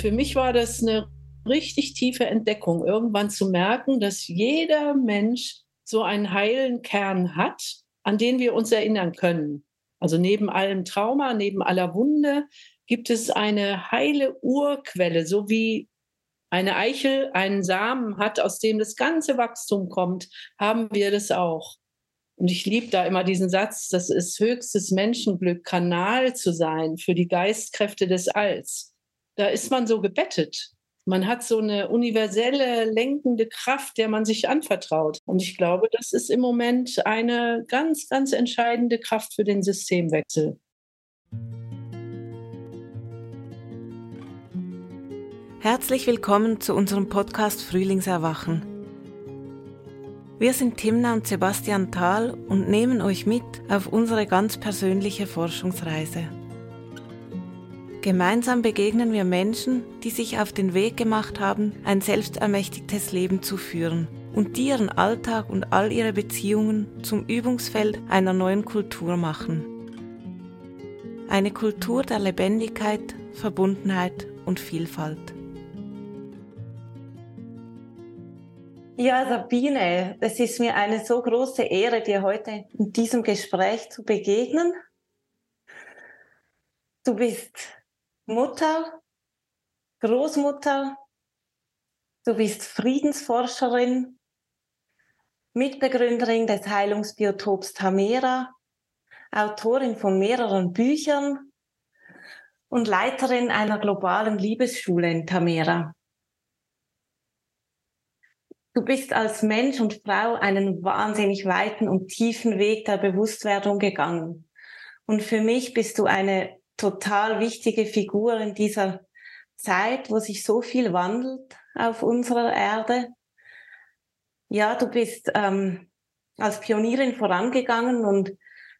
Für mich war das eine richtig tiefe Entdeckung, irgendwann zu merken, dass jeder Mensch so einen heilen Kern hat, an den wir uns erinnern können. Also neben allem Trauma, neben aller Wunde gibt es eine heile Urquelle, so wie eine Eichel einen Samen hat, aus dem das ganze Wachstum kommt, haben wir das auch. Und ich liebe da immer diesen Satz, das ist höchstes Menschenglück, Kanal zu sein für die Geistkräfte des Alls. Da ist man so gebettet. Man hat so eine universelle, lenkende Kraft, der man sich anvertraut. Und ich glaube, das ist im Moment eine ganz, ganz entscheidende Kraft für den Systemwechsel. Herzlich willkommen zu unserem Podcast Frühlingserwachen. Wir sind Timna und Sebastian Thal und nehmen euch mit auf unsere ganz persönliche Forschungsreise. Gemeinsam begegnen wir Menschen, die sich auf den Weg gemacht haben, ein selbstermächtigtes Leben zu führen und die ihren Alltag und all ihre Beziehungen zum Übungsfeld einer neuen Kultur machen. Eine Kultur der Lebendigkeit, Verbundenheit und Vielfalt. Ja, Sabine, es ist mir eine so große Ehre, dir heute in diesem Gespräch zu begegnen. Du bist Mutter, Großmutter, du bist Friedensforscherin, Mitbegründerin des Heilungsbiotops Tamera, Autorin von mehreren Büchern und Leiterin einer globalen Liebesschule in Tamera. Du bist als Mensch und Frau einen wahnsinnig weiten und tiefen Weg der Bewusstwerdung gegangen. Und für mich bist du eine total wichtige Figur in dieser Zeit, wo sich so viel wandelt auf unserer Erde. Ja, du bist ähm, als Pionierin vorangegangen und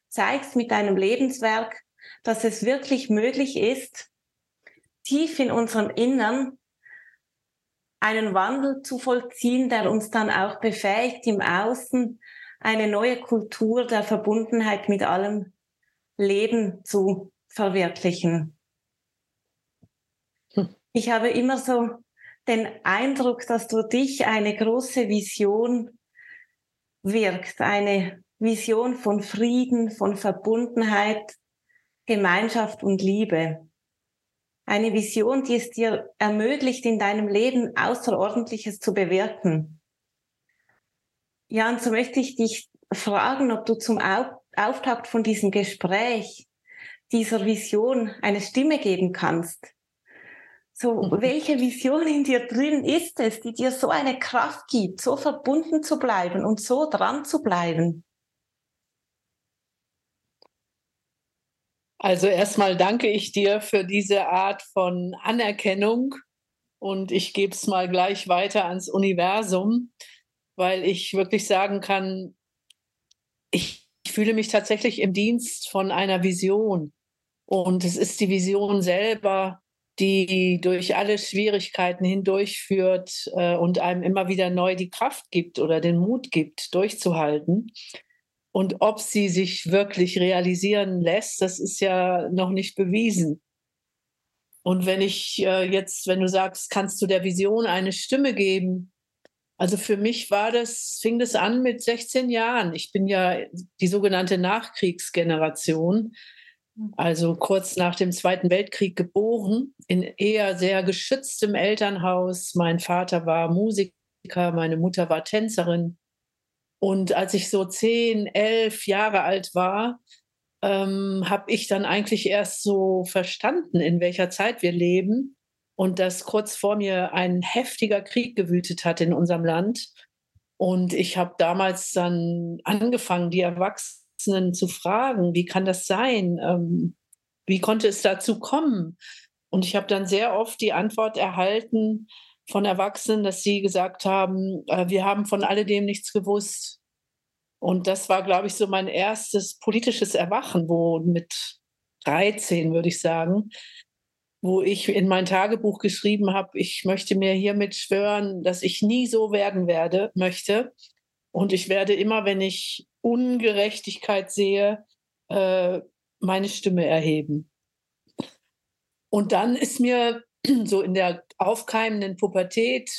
zeigst mit deinem Lebenswerk, dass es wirklich möglich ist, tief in unserem Innern einen Wandel zu vollziehen, der uns dann auch befähigt, im Außen eine neue Kultur der Verbundenheit mit allem Leben zu verwirklichen. Hm. Ich habe immer so den Eindruck, dass durch dich eine große Vision wirkt, eine Vision von Frieden, von Verbundenheit, Gemeinschaft und Liebe. Eine Vision, die es dir ermöglicht, in deinem Leben Außerordentliches zu bewirken. Ja, und so möchte ich dich fragen, ob du zum Auftakt von diesem Gespräch dieser Vision eine Stimme geben kannst. So, mhm. welche Vision in dir drin ist es, die dir so eine Kraft gibt, so verbunden zu bleiben und so dran zu bleiben? Also erstmal danke ich dir für diese Art von Anerkennung und ich gebe es mal gleich weiter ans Universum, weil ich wirklich sagen kann, ich, ich fühle mich tatsächlich im Dienst von einer Vision. Und es ist die Vision selber, die durch alle Schwierigkeiten hindurchführt äh, und einem immer wieder neu die Kraft gibt oder den Mut gibt, durchzuhalten. Und ob sie sich wirklich realisieren lässt, das ist ja noch nicht bewiesen. Und wenn ich äh, jetzt, wenn du sagst, kannst du der Vision eine Stimme geben? Also für mich war das, fing das an mit 16 Jahren. Ich bin ja die sogenannte Nachkriegsgeneration also kurz nach dem Zweiten Weltkrieg geboren, in eher sehr geschütztem Elternhaus. Mein Vater war Musiker, meine Mutter war Tänzerin. Und als ich so zehn, elf Jahre alt war, ähm, habe ich dann eigentlich erst so verstanden, in welcher Zeit wir leben und dass kurz vor mir ein heftiger Krieg gewütet hat in unserem Land. Und ich habe damals dann angefangen, die Erwachsenen Erwachsenen zu fragen, wie kann das sein? Ähm, wie konnte es dazu kommen? Und ich habe dann sehr oft die Antwort erhalten von Erwachsenen, dass sie gesagt haben, äh, wir haben von alledem nichts gewusst. Und das war, glaube ich, so mein erstes politisches Erwachen, wo mit 13, würde ich sagen, wo ich in mein Tagebuch geschrieben habe, ich möchte mir hiermit schwören, dass ich nie so werden werde, möchte. Und ich werde immer, wenn ich Ungerechtigkeit sehe, äh, meine Stimme erheben. Und dann ist mir so in der aufkeimenden Pubertät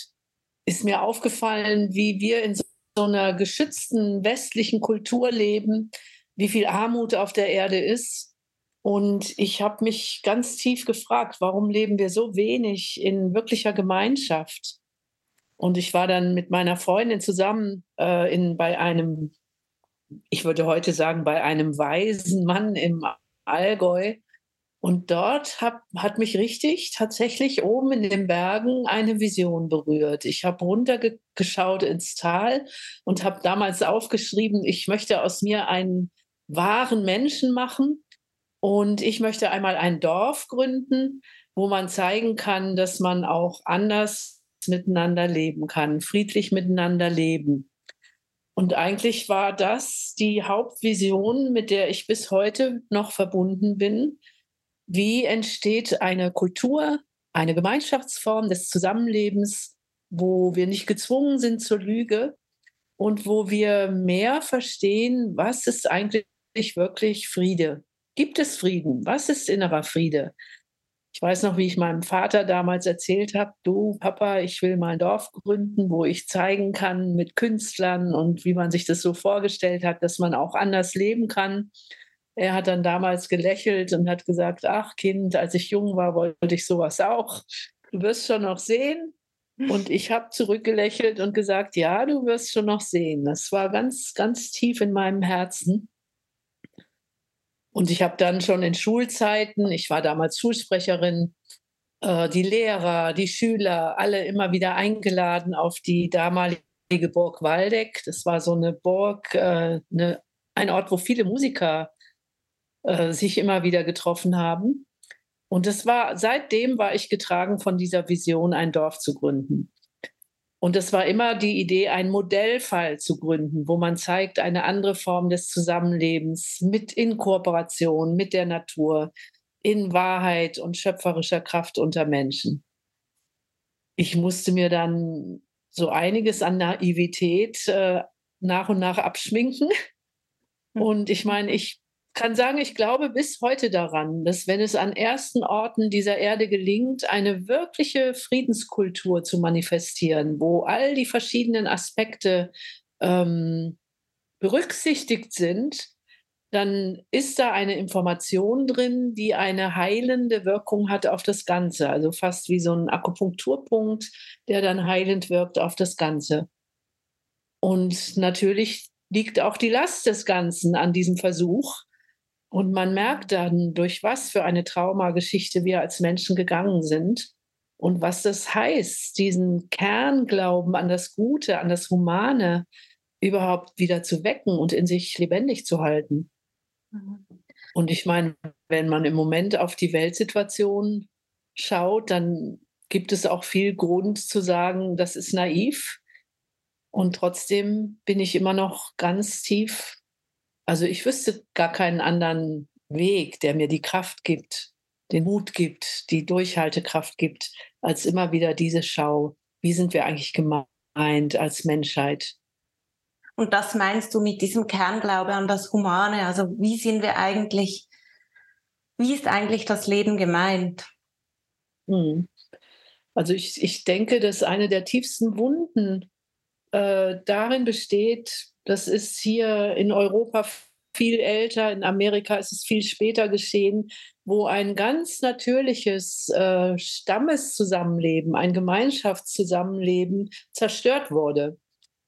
ist mir aufgefallen, wie wir in so einer geschützten westlichen Kultur leben, wie viel Armut auf der Erde ist. Und ich habe mich ganz tief gefragt, warum leben wir so wenig in wirklicher Gemeinschaft? Und ich war dann mit meiner Freundin zusammen äh, in, bei einem, ich würde heute sagen, bei einem weisen Mann im Allgäu. Und dort hab, hat mich richtig tatsächlich oben in den Bergen eine Vision berührt. Ich habe runtergeschaut ins Tal und habe damals aufgeschrieben, ich möchte aus mir einen wahren Menschen machen und ich möchte einmal ein Dorf gründen, wo man zeigen kann, dass man auch anders miteinander leben kann, friedlich miteinander leben. Und eigentlich war das die Hauptvision, mit der ich bis heute noch verbunden bin. Wie entsteht eine Kultur, eine Gemeinschaftsform des Zusammenlebens, wo wir nicht gezwungen sind zur Lüge und wo wir mehr verstehen, was ist eigentlich wirklich Friede? Gibt es Frieden? Was ist innerer Friede? Ich weiß noch, wie ich meinem Vater damals erzählt habe, du Papa, ich will mal ein Dorf gründen, wo ich zeigen kann mit Künstlern und wie man sich das so vorgestellt hat, dass man auch anders leben kann. Er hat dann damals gelächelt und hat gesagt, ach Kind, als ich jung war, wollte ich sowas auch. Du wirst schon noch sehen. Und ich habe zurückgelächelt und gesagt, ja, du wirst schon noch sehen. Das war ganz, ganz tief in meinem Herzen. Und ich habe dann schon in Schulzeiten, ich war damals Schulsprecherin, äh, die Lehrer, die Schüler, alle immer wieder eingeladen auf die damalige Burg Waldeck. Das war so eine Burg, äh, eine, ein Ort, wo viele Musiker äh, sich immer wieder getroffen haben. Und das war, seitdem war ich getragen von dieser Vision, ein Dorf zu gründen. Und es war immer die Idee, einen Modellfall zu gründen, wo man zeigt, eine andere Form des Zusammenlebens mit in Kooperation mit der Natur, in Wahrheit und schöpferischer Kraft unter Menschen. Ich musste mir dann so einiges an Naivität äh, nach und nach abschminken. Hm. Und ich meine, ich kann sagen, ich glaube bis heute daran, dass wenn es an ersten Orten dieser Erde gelingt, eine wirkliche Friedenskultur zu manifestieren, wo all die verschiedenen Aspekte ähm, berücksichtigt sind, dann ist da eine Information drin, die eine heilende Wirkung hat auf das Ganze. Also fast wie so ein Akupunkturpunkt, der dann heilend wirkt auf das Ganze. Und natürlich liegt auch die Last des Ganzen an diesem Versuch, und man merkt dann, durch was für eine Traumageschichte wir als Menschen gegangen sind und was das heißt, diesen Kernglauben an das Gute, an das Humane überhaupt wieder zu wecken und in sich lebendig zu halten. Mhm. Und ich meine, wenn man im Moment auf die Weltsituation schaut, dann gibt es auch viel Grund zu sagen, das ist naiv. Und trotzdem bin ich immer noch ganz tief also ich wüsste gar keinen anderen Weg, der mir die Kraft gibt, den Mut gibt, die Durchhaltekraft gibt, als immer wieder diese Schau. Wie sind wir eigentlich gemeint als Menschheit? Und das meinst du mit diesem Kernglaube an das Humane? Also wie sind wir eigentlich, wie ist eigentlich das Leben gemeint? Hm. Also ich, ich denke, dass eine der tiefsten Wunden äh, darin besteht, das ist hier in Europa viel älter, in Amerika ist es viel später geschehen, wo ein ganz natürliches äh, Stammeszusammenleben, ein Gemeinschaftszusammenleben zerstört wurde.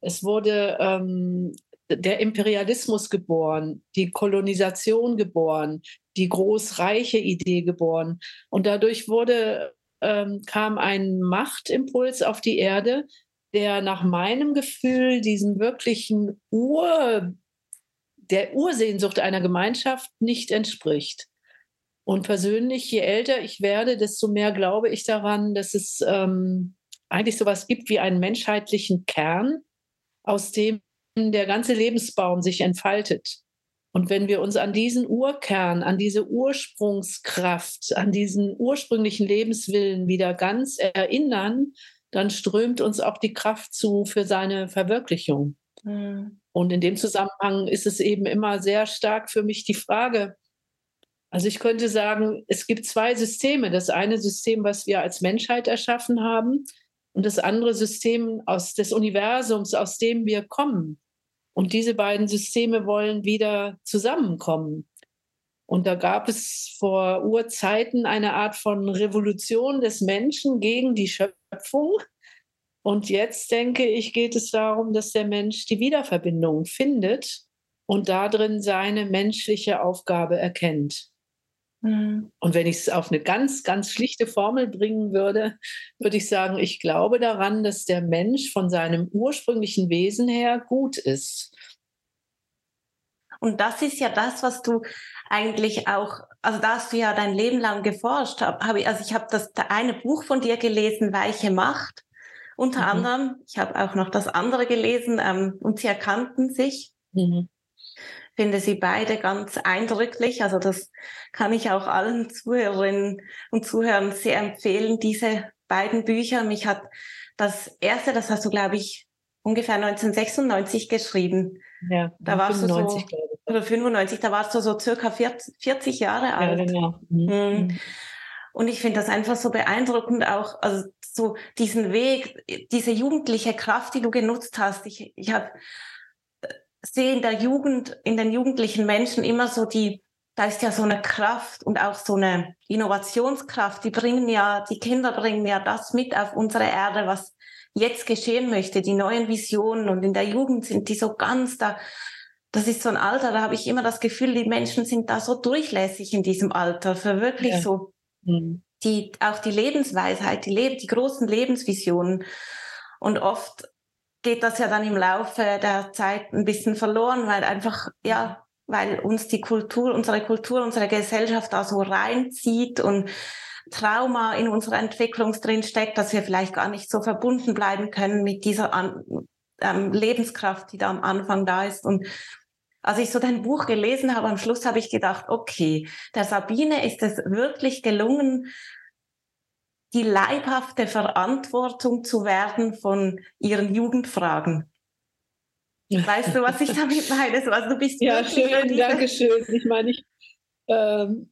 Es wurde ähm, der Imperialismus geboren, die Kolonisation geboren, die großreiche Idee geboren. Und dadurch wurde, ähm, kam ein Machtimpuls auf die Erde, der nach meinem Gefühl diesem wirklichen Ur, der Ursehnsucht einer Gemeinschaft nicht entspricht. Und persönlich, je älter ich werde, desto mehr glaube ich daran, dass es ähm, eigentlich sowas gibt wie einen menschheitlichen Kern, aus dem der ganze Lebensbaum sich entfaltet. Und wenn wir uns an diesen Urkern, an diese Ursprungskraft, an diesen ursprünglichen Lebenswillen wieder ganz erinnern, dann strömt uns auch die Kraft zu für seine Verwirklichung. Mhm. Und in dem Zusammenhang ist es eben immer sehr stark für mich die Frage, Also ich könnte sagen, es gibt zwei Systeme. Das eine System, was wir als Menschheit erschaffen haben, und das andere System aus des Universums, aus dem wir kommen. Und diese beiden Systeme wollen wieder zusammenkommen. Und da gab es vor Urzeiten eine Art von Revolution des Menschen gegen die Schöpfung. Und jetzt denke ich, geht es darum, dass der Mensch die Wiederverbindung findet und darin seine menschliche Aufgabe erkennt. Mhm. Und wenn ich es auf eine ganz, ganz schlichte Formel bringen würde, würde ich sagen, ich glaube daran, dass der Mensch von seinem ursprünglichen Wesen her gut ist. Und das ist ja das, was du eigentlich auch, also da hast du ja dein Leben lang geforscht. Hab, ich, also ich habe das eine Buch von dir gelesen, Weiche Macht. Unter mhm. anderem, ich habe auch noch das andere gelesen, ähm, und sie erkannten sich. Mhm finde sie beide ganz eindrücklich. Also das kann ich auch allen Zuhörerinnen und Zuhörern sehr empfehlen, diese beiden Bücher. Mich hat das erste, das hast du, glaube ich, ungefähr 1996 geschrieben. Ja, da warst 95, du so, oder 95, da warst du so circa 40, 40 Jahre alt. Ja, genau. Mhm. mhm. mhm. Und ich finde das einfach so beeindruckend, auch also so diesen Weg, diese jugendliche Kraft, die du genutzt hast. Ich, ich habe sehe in der Jugend, in den jugendlichen Menschen immer so die, da ist ja so eine Kraft und auch so eine Innovationskraft. Die bringen ja, die Kinder bringen ja das mit auf unsere Erde, was jetzt geschehen möchte, die neuen Visionen. Und in der Jugend sind die so ganz da. Das ist so ein Alter, da habe ich immer das Gefühl, die Menschen sind da so durchlässig in diesem Alter, für wirklich ja. so mhm. die, auch die Lebensweisheit, die, Le die großen Lebensvisionen. Und oft geht das ja dann im Laufe der Zeit ein bisschen verloren, weil einfach, ja, weil uns die Kultur, unsere Kultur, unsere Gesellschaft da so reinzieht und Trauma in unserer Entwicklung drin steckt, dass wir vielleicht gar nicht so verbunden bleiben können mit dieser An ähm, Lebenskraft, die da am Anfang da ist. Und als ich so dein Buch gelesen habe, am Schluss habe ich gedacht, okay, der Sabine ist es wirklich gelungen, die leibhafte Verantwortung zu werden von ihren Jugendfragen. Weißt du, was ich damit meine? Also du bist ja schön, danke schön. Ich meine, ich, ähm,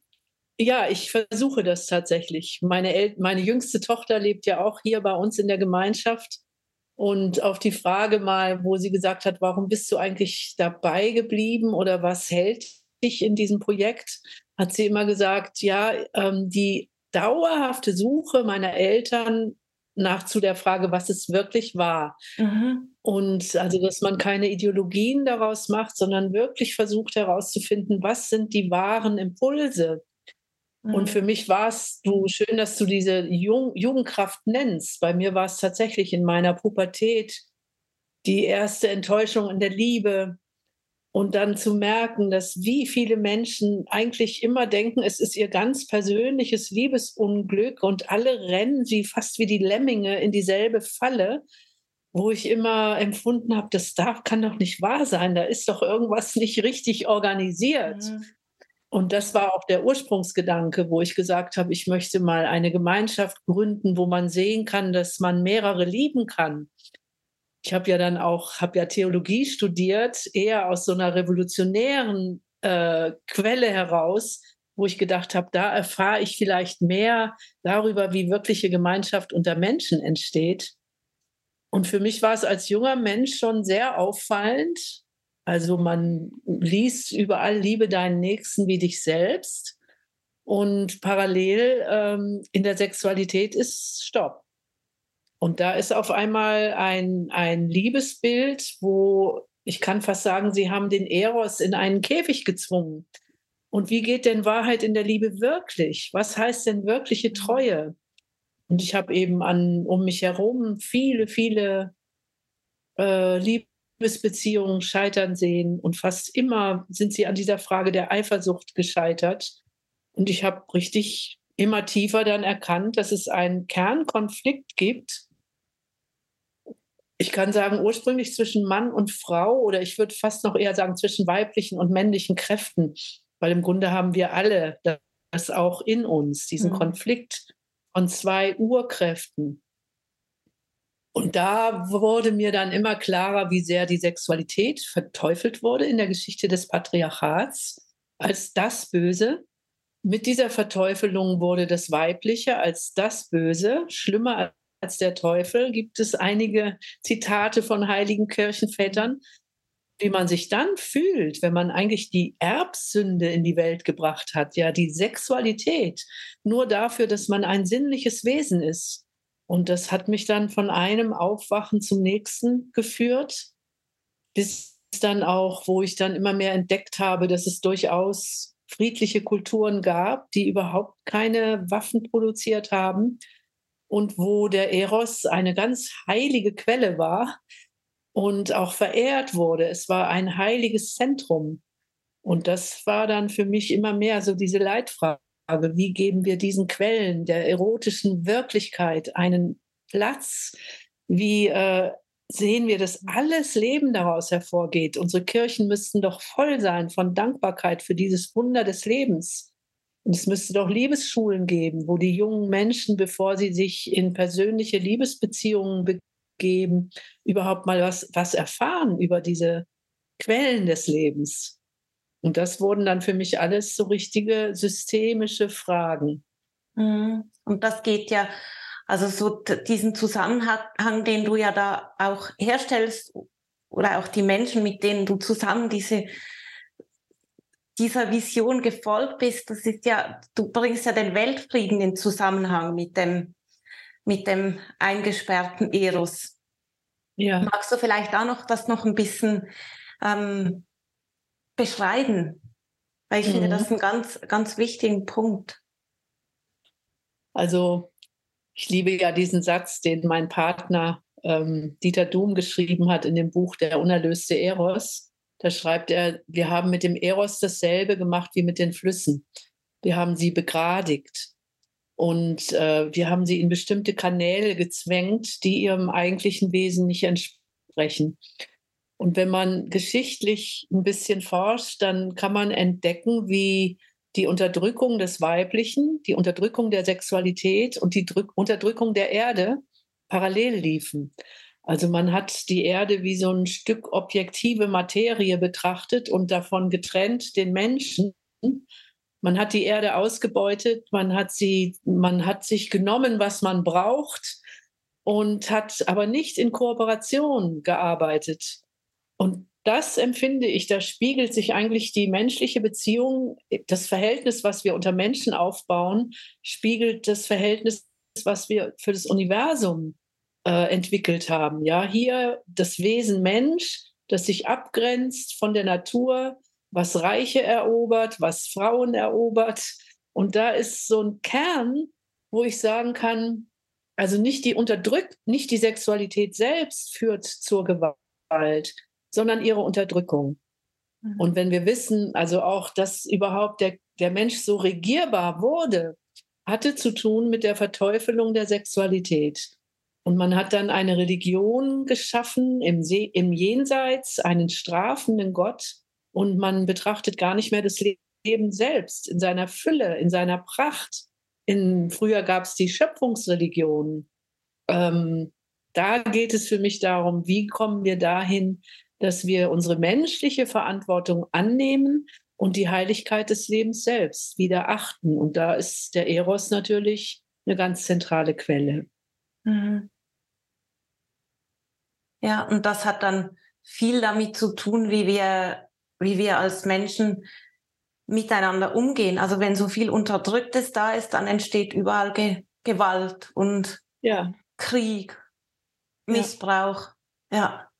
ja, ich versuche das tatsächlich. Meine, El meine jüngste Tochter lebt ja auch hier bei uns in der Gemeinschaft. Und auf die Frage mal, wo sie gesagt hat, warum bist du eigentlich dabei geblieben oder was hält dich in diesem Projekt, hat sie immer gesagt, ja, ähm, die dauerhafte Suche meiner Eltern nach zu der Frage, was es wirklich war. Mhm. Und also, dass man keine Ideologien daraus macht, sondern wirklich versucht herauszufinden, was sind die wahren Impulse. Mhm. Und für mich war es du schön, dass du diese Jung Jugendkraft nennst. Bei mir war es tatsächlich in meiner Pubertät die erste Enttäuschung in der Liebe, und dann zu merken, dass wie viele Menschen eigentlich immer denken, es ist ihr ganz persönliches Liebesunglück und alle rennen sie fast wie die Lemminge in dieselbe Falle, wo ich immer empfunden habe, das darf, kann doch nicht wahr sein, da ist doch irgendwas nicht richtig organisiert. Mhm. Und das war auch der Ursprungsgedanke, wo ich gesagt habe, ich möchte mal eine Gemeinschaft gründen, wo man sehen kann, dass man mehrere lieben kann ich habe ja dann auch, habe ja Theologie studiert, eher aus so einer revolutionären äh, Quelle heraus, wo ich gedacht habe, da erfahre ich vielleicht mehr darüber, wie wirkliche Gemeinschaft unter Menschen entsteht. Und für mich war es als junger Mensch schon sehr auffallend. Also man liest überall, liebe deinen Nächsten wie dich selbst. Und parallel ähm, in der Sexualität ist Stopp. Und da ist auf einmal ein, ein Liebesbild, wo ich kann fast sagen, sie haben den Eros in einen Käfig gezwungen. Und wie geht denn Wahrheit in der Liebe wirklich? Was heißt denn wirkliche mhm. Treue? Und ich habe eben an, um mich herum viele, viele äh, Liebesbeziehungen scheitern sehen. Und fast immer sind sie an dieser Frage der Eifersucht gescheitert. Und ich habe richtig immer tiefer dann erkannt, dass es einen Kernkonflikt gibt ich kann sagen, ursprünglich zwischen Mann und Frau oder ich würde fast noch eher sagen zwischen weiblichen und männlichen Kräften, weil im Grunde haben wir alle das auch in uns, diesen mhm. Konflikt von zwei Urkräften. Und da wurde mir dann immer klarer, wie sehr die Sexualität verteufelt wurde in der Geschichte des Patriarchats als das Böse mit dieser Verteufelung wurde das Weibliche als das Böse, schlimmer als der Teufel. Gibt es einige Zitate von heiligen Kirchenvätern, wie man sich dann fühlt, wenn man eigentlich die Erbsünde in die Welt gebracht hat, ja, die Sexualität, nur dafür, dass man ein sinnliches Wesen ist. Und das hat mich dann von einem Aufwachen zum nächsten geführt, bis dann auch, wo ich dann immer mehr entdeckt habe, dass es durchaus friedliche Kulturen gab, die überhaupt keine Waffen produziert haben und wo der Eros eine ganz heilige Quelle war und auch verehrt wurde. Es war ein heiliges Zentrum. Und das war dann für mich immer mehr so diese Leitfrage, wie geben wir diesen Quellen der erotischen Wirklichkeit einen Platz? Wie äh, sehen wir, dass alles Leben daraus hervorgeht. Unsere Kirchen müssten doch voll sein von Dankbarkeit für dieses Wunder des Lebens. Und es müsste doch Liebesschulen geben, wo die jungen Menschen, bevor sie sich in persönliche Liebesbeziehungen begeben, überhaupt mal was, was erfahren über diese Quellen des Lebens. Und das wurden dann für mich alles so richtige systemische Fragen. Mhm. Und das geht ja also so diesen Zusammenhang, den du ja da auch herstellst oder auch die Menschen, mit denen du zusammen diese dieser Vision gefolgt bist, das ist ja, du bringst ja den Weltfrieden in Zusammenhang mit dem, mit dem eingesperrten Eros. Ja. Magst du vielleicht auch noch das noch ein bisschen ähm, beschreiben? Weil ich mhm. finde das einen ganz, ganz wichtigen Punkt. Also ich liebe ja diesen Satz, den mein Partner ähm, Dieter Doom geschrieben hat in dem Buch Der unerlöste Eros. Da schreibt er, wir haben mit dem Eros dasselbe gemacht wie mit den Flüssen. Wir haben sie begradigt und äh, wir haben sie in bestimmte Kanäle gezwängt, die ihrem eigentlichen Wesen nicht entsprechen. Und wenn man geschichtlich ein bisschen forscht, dann kann man entdecken, wie die Unterdrückung des Weiblichen, die Unterdrückung der Sexualität und die Drück Unterdrückung der Erde parallel liefen. Also man hat die Erde wie so ein Stück objektive Materie betrachtet und davon getrennt den Menschen. Man hat die Erde ausgebeutet, man hat sie, man hat sich genommen, was man braucht und hat aber nicht in Kooperation gearbeitet. Und das empfinde ich, da spiegelt sich eigentlich die menschliche Beziehung, das Verhältnis, was wir unter Menschen aufbauen, spiegelt das Verhältnis, was wir für das Universum äh, entwickelt haben. Ja, hier das Wesen Mensch, das sich abgrenzt von der Natur, was Reiche erobert, was Frauen erobert. Und da ist so ein Kern, wo ich sagen kann, also nicht die Unterdrückt, nicht die Sexualität selbst führt zur Gewalt, sondern ihre Unterdrückung. Mhm. Und wenn wir wissen, also auch, dass überhaupt der, der Mensch so regierbar wurde, hatte zu tun mit der Verteufelung der Sexualität. Und man hat dann eine Religion geschaffen im, See, im Jenseits, einen strafenden Gott. Und man betrachtet gar nicht mehr das Leben selbst in seiner Fülle, in seiner Pracht. In, früher gab es die Schöpfungsreligion. Ähm, da geht es für mich darum, wie kommen wir dahin, dass wir unsere menschliche Verantwortung annehmen und die Heiligkeit des Lebens selbst wieder achten. Und da ist der Eros natürlich eine ganz zentrale Quelle. Mhm. Ja, und das hat dann viel damit zu tun, wie wir, wie wir als Menschen miteinander umgehen. Also wenn so viel Unterdrücktes da ist, dann entsteht überall Ge Gewalt und ja. Krieg, Missbrauch. Ja. ja.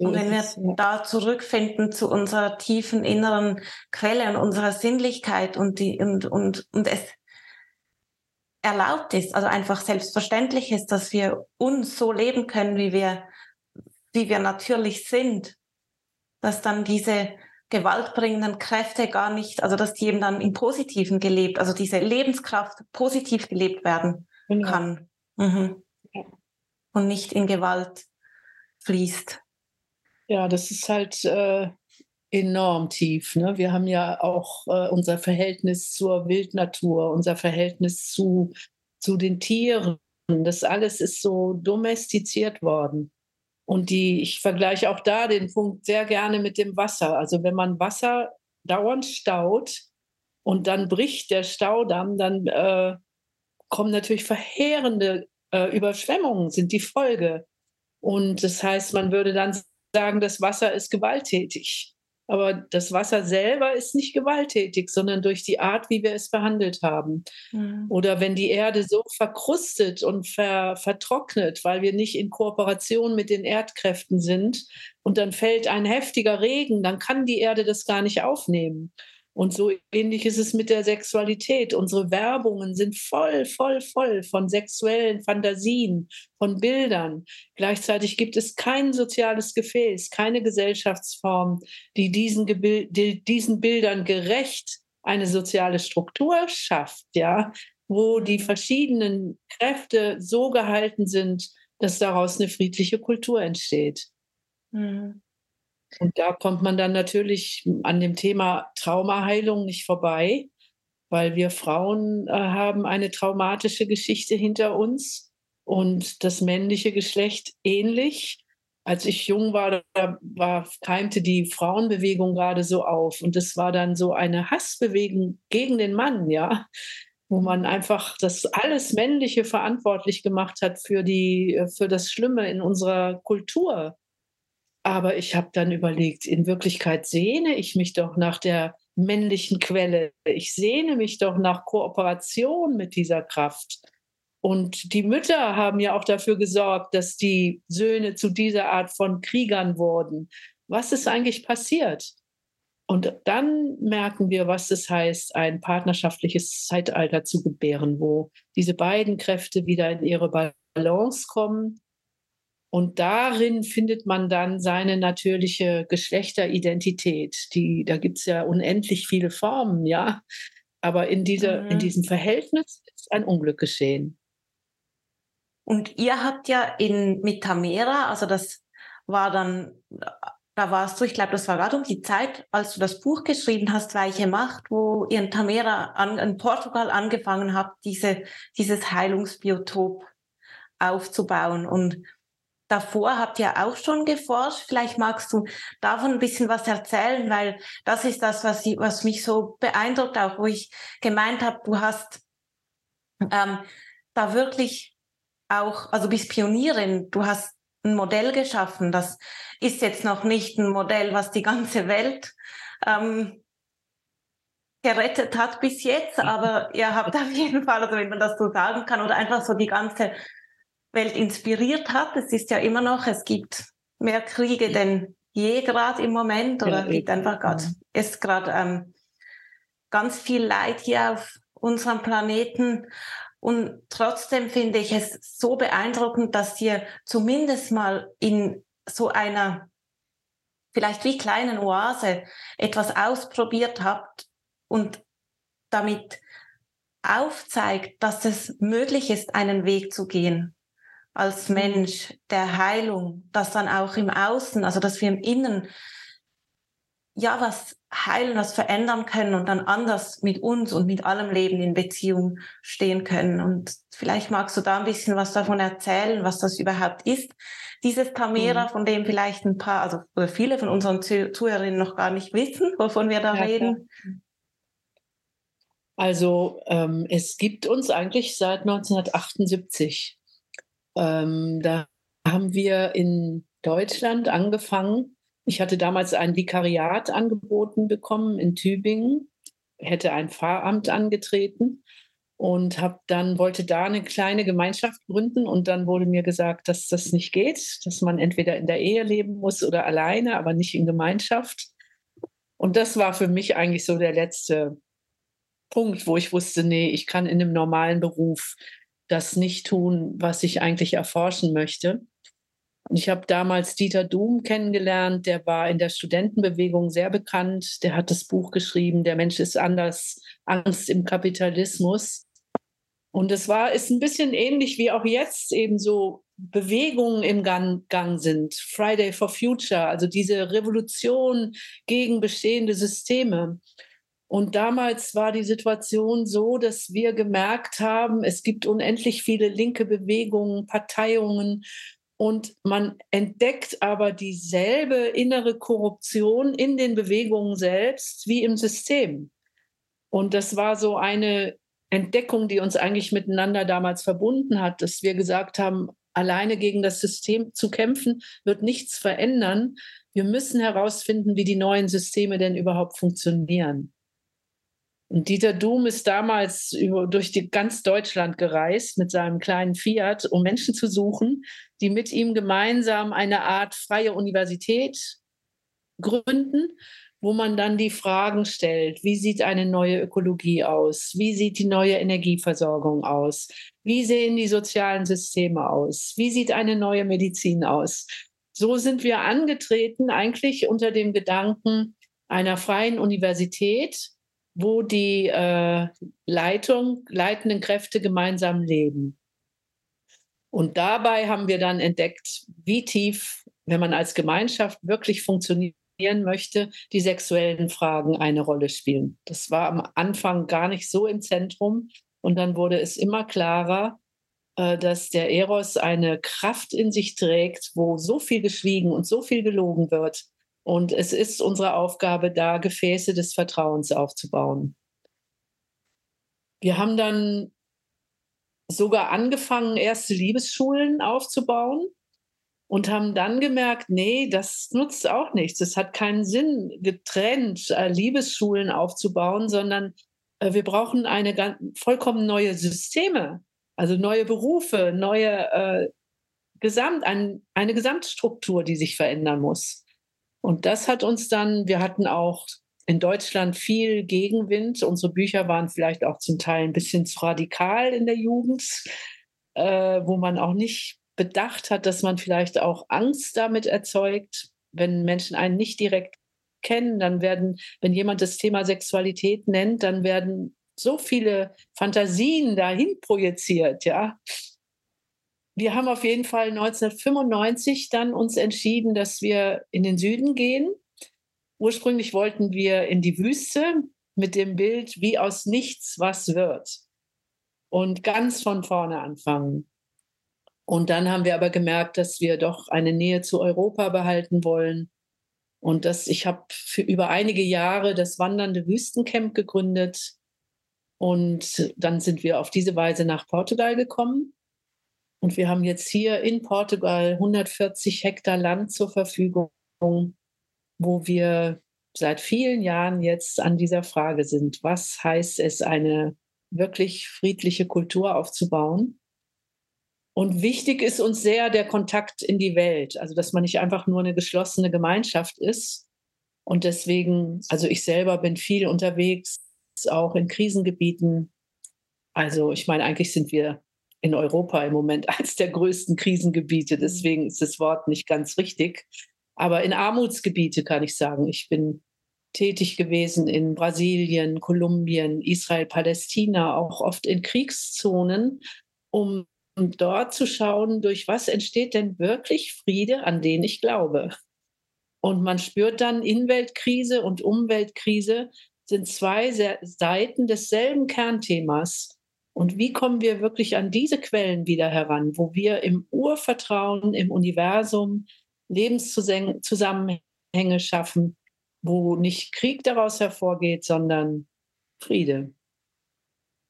Und wenn wir da zurückfinden zu unserer tiefen inneren Quelle und unserer Sinnlichkeit und die, und, und, und es erlaubt ist, also einfach selbstverständlich ist, dass wir uns so leben können, wie wir, wie wir natürlich sind, dass dann diese gewaltbringenden Kräfte gar nicht, also dass die eben dann im Positiven gelebt, also diese Lebenskraft positiv gelebt werden genau. kann mhm. und nicht in Gewalt fließt. Ja, das ist halt äh, enorm tief. Ne? Wir haben ja auch äh, unser Verhältnis zur Wildnatur, unser Verhältnis zu, zu den Tieren. Das alles ist so domestiziert worden. Und die, ich vergleiche auch da den Punkt sehr gerne mit dem Wasser. Also wenn man Wasser dauernd staut und dann bricht der Staudamm, dann äh, kommen natürlich verheerende äh, Überschwemmungen, sind die Folge. Und das heißt, man würde dann sagen, das Wasser ist gewalttätig. Aber das Wasser selber ist nicht gewalttätig, sondern durch die Art, wie wir es behandelt haben. Mhm. Oder wenn die Erde so verkrustet und ver vertrocknet, weil wir nicht in Kooperation mit den Erdkräften sind, und dann fällt ein heftiger Regen, dann kann die Erde das gar nicht aufnehmen. Und so ähnlich ist es mit der Sexualität. Unsere Werbungen sind voll, voll, voll von sexuellen Fantasien, von Bildern. Gleichzeitig gibt es kein soziales Gefäß, keine Gesellschaftsform, die diesen, die diesen Bildern gerecht eine soziale Struktur schafft, ja, wo die verschiedenen Kräfte so gehalten sind, dass daraus eine friedliche Kultur entsteht. Mhm. Und da kommt man dann natürlich an dem Thema Traumaheilung nicht vorbei, weil wir Frauen äh, haben eine traumatische Geschichte hinter uns und das männliche Geschlecht ähnlich. Als ich jung war, da war, keimte die Frauenbewegung gerade so auf und es war dann so eine Hassbewegung gegen den Mann, ja, wo man einfach das alles Männliche verantwortlich gemacht hat für die, für das Schlimme in unserer Kultur. Aber ich habe dann überlegt, in Wirklichkeit sehne ich mich doch nach der männlichen Quelle. Ich sehne mich doch nach Kooperation mit dieser Kraft. Und die Mütter haben ja auch dafür gesorgt, dass die Söhne zu dieser Art von Kriegern wurden. Was ist eigentlich passiert? Und dann merken wir, was es heißt, ein partnerschaftliches Zeitalter zu gebären, wo diese beiden Kräfte wieder in ihre Balance kommen und darin findet man dann seine natürliche Geschlechteridentität. Die, da gibt es ja unendlich viele Formen, ja. Aber in, dieser, mhm. in diesem Verhältnis ist ein Unglück geschehen. Und ihr habt ja in, mit Tamera, also das war dann, da warst du, ich glaube, das war gerade um die Zeit, als du das Buch geschrieben hast, Weiche Macht, wo ihr in Tamera an, in Portugal angefangen habt, diese, dieses Heilungsbiotop aufzubauen. Und davor habt ihr auch schon geforscht. Vielleicht magst du davon ein bisschen was erzählen, weil das ist das, was, ich, was mich so beeindruckt, auch wo ich gemeint habe, du hast ähm, da wirklich auch, also bist Pionierin, du hast ein Modell geschaffen. Das ist jetzt noch nicht ein Modell, was die ganze Welt ähm, gerettet hat bis jetzt, aber ihr habt auf jeden Fall, also wenn man das so sagen kann, oder einfach so die ganze Welt inspiriert hat. Es ist ja immer noch, es gibt mehr Kriege denn je gerade im Moment oder ja, gibt einfach gerade, ist gerade ähm, ganz viel Leid hier auf unserem Planeten. Und trotzdem finde ich es so beeindruckend, dass ihr zumindest mal in so einer vielleicht wie kleinen Oase etwas ausprobiert habt und damit aufzeigt, dass es möglich ist, einen Weg zu gehen als Mensch der Heilung, das dann auch im Außen, also dass wir im Innen ja was heilen, was verändern können und dann anders mit uns und mit allem Leben in Beziehung stehen können. Und vielleicht magst du da ein bisschen was davon erzählen, was das überhaupt ist. Dieses Tamera, mhm. von dem vielleicht ein paar, also oder viele von unseren Zuhörerinnen noch gar nicht wissen, wovon wir da ja, reden. Also ähm, es gibt uns eigentlich seit 1978 ähm, da haben wir in Deutschland angefangen. Ich hatte damals ein Vikariat angeboten bekommen in Tübingen, hätte ein Pfarramt angetreten und habe dann wollte da eine kleine Gemeinschaft gründen und dann wurde mir gesagt, dass das nicht geht, dass man entweder in der Ehe leben muss oder alleine, aber nicht in Gemeinschaft. Und das war für mich eigentlich so der letzte Punkt, wo ich wusste, nee, ich kann in einem normalen Beruf das nicht tun, was ich eigentlich erforschen möchte. Ich habe damals Dieter Doom kennengelernt, der war in der Studentenbewegung sehr bekannt. Der hat das Buch geschrieben, Der Mensch ist anders, Angst im Kapitalismus. Und es war, ist ein bisschen ähnlich wie auch jetzt eben so Bewegungen im Gang, Gang sind. Friday for Future, also diese Revolution gegen bestehende Systeme. Und damals war die Situation so, dass wir gemerkt haben, es gibt unendlich viele linke Bewegungen, Parteiungen und man entdeckt aber dieselbe innere Korruption in den Bewegungen selbst wie im System. Und das war so eine Entdeckung, die uns eigentlich miteinander damals verbunden hat, dass wir gesagt haben, alleine gegen das System zu kämpfen, wird nichts verändern. Wir müssen herausfinden, wie die neuen Systeme denn überhaupt funktionieren. Dieter Doom ist damals über, durch die, ganz Deutschland gereist mit seinem kleinen Fiat, um Menschen zu suchen, die mit ihm gemeinsam eine Art freie Universität gründen, wo man dann die Fragen stellt, wie sieht eine neue Ökologie aus? Wie sieht die neue Energieversorgung aus? Wie sehen die sozialen Systeme aus? Wie sieht eine neue Medizin aus? So sind wir angetreten, eigentlich unter dem Gedanken einer freien Universität, wo die äh, Leitung, leitenden Kräfte gemeinsam leben. Und dabei haben wir dann entdeckt, wie tief, wenn man als Gemeinschaft wirklich funktionieren möchte, die sexuellen Fragen eine Rolle spielen. Das war am Anfang gar nicht so im Zentrum. Und dann wurde es immer klarer, äh, dass der Eros eine Kraft in sich trägt, wo so viel geschwiegen und so viel gelogen wird, und es ist unsere Aufgabe, da Gefäße des Vertrauens aufzubauen. Wir haben dann sogar angefangen, erste Liebesschulen aufzubauen und haben dann gemerkt, nee, das nutzt auch nichts. Es hat keinen Sinn, getrennt äh, Liebesschulen aufzubauen, sondern äh, wir brauchen eine ganz, vollkommen neue Systeme, also neue Berufe, neue äh, Gesamt, ein, eine Gesamtstruktur, die sich verändern muss. Und das hat uns dann, wir hatten auch in Deutschland viel Gegenwind. Unsere Bücher waren vielleicht auch zum Teil ein bisschen zu radikal in der Jugend, äh, wo man auch nicht bedacht hat, dass man vielleicht auch Angst damit erzeugt, wenn Menschen einen nicht direkt kennen, dann werden, wenn jemand das Thema Sexualität nennt, dann werden so viele Fantasien dahin projiziert, ja wir haben auf jeden Fall 1995 dann uns entschieden, dass wir in den Süden gehen. Ursprünglich wollten wir in die Wüste mit dem Bild, wie aus nichts was wird. Und ganz von vorne anfangen. Und dann haben wir aber gemerkt, dass wir doch eine Nähe zu Europa behalten wollen. Und dass ich habe für über einige Jahre das wandernde Wüstencamp gegründet. Und dann sind wir auf diese Weise nach Portugal gekommen. Und wir haben jetzt hier in Portugal 140 Hektar Land zur Verfügung, wo wir seit vielen Jahren jetzt an dieser Frage sind, was heißt es, eine wirklich friedliche Kultur aufzubauen. Und wichtig ist uns sehr der Kontakt in die Welt, also dass man nicht einfach nur eine geschlossene Gemeinschaft ist. Und deswegen, also ich selber bin viel unterwegs, auch in Krisengebieten. Also ich meine, eigentlich sind wir in Europa im Moment eines der größten Krisengebiete. Mhm. Deswegen ist das Wort nicht ganz richtig. Aber in Armutsgebiete kann ich sagen, ich bin tätig gewesen in Brasilien, Kolumbien, Israel, Palästina, auch oft in Kriegszonen, um dort zu schauen, durch was entsteht denn wirklich Friede, an den ich glaube. Und man spürt dann, Inweltkrise und Umweltkrise sind zwei Seiten desselben Kernthemas. Und wie kommen wir wirklich an diese Quellen wieder heran, wo wir im Urvertrauen, im Universum Lebenszusammenhänge schaffen, wo nicht Krieg daraus hervorgeht, sondern Friede.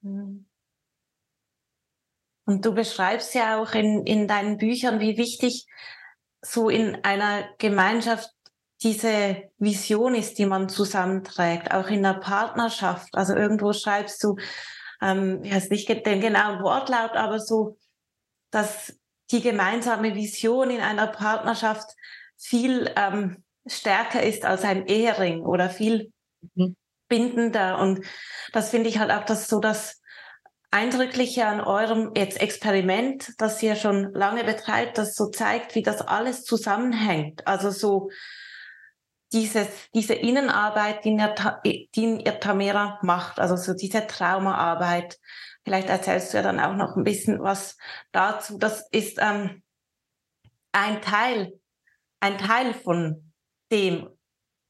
Und du beschreibst ja auch in, in deinen Büchern, wie wichtig so in einer Gemeinschaft diese Vision ist, die man zusammenträgt, auch in der Partnerschaft. Also irgendwo schreibst du, ähm, ich weiß nicht den genauen Wortlaut, aber so, dass die gemeinsame Vision in einer Partnerschaft viel ähm, stärker ist als ein Ehering oder viel mhm. bindender. Und das finde ich halt auch das so das Eindrückliche an eurem jetzt Experiment, das ihr schon lange betreibt, das so zeigt, wie das alles zusammenhängt. Also so dieses, diese Innenarbeit, die, die ihr Tamera macht, also so diese Traumaarbeit. Vielleicht erzählst du ja dann auch noch ein bisschen was dazu. Das ist ähm, ein Teil, ein Teil von dem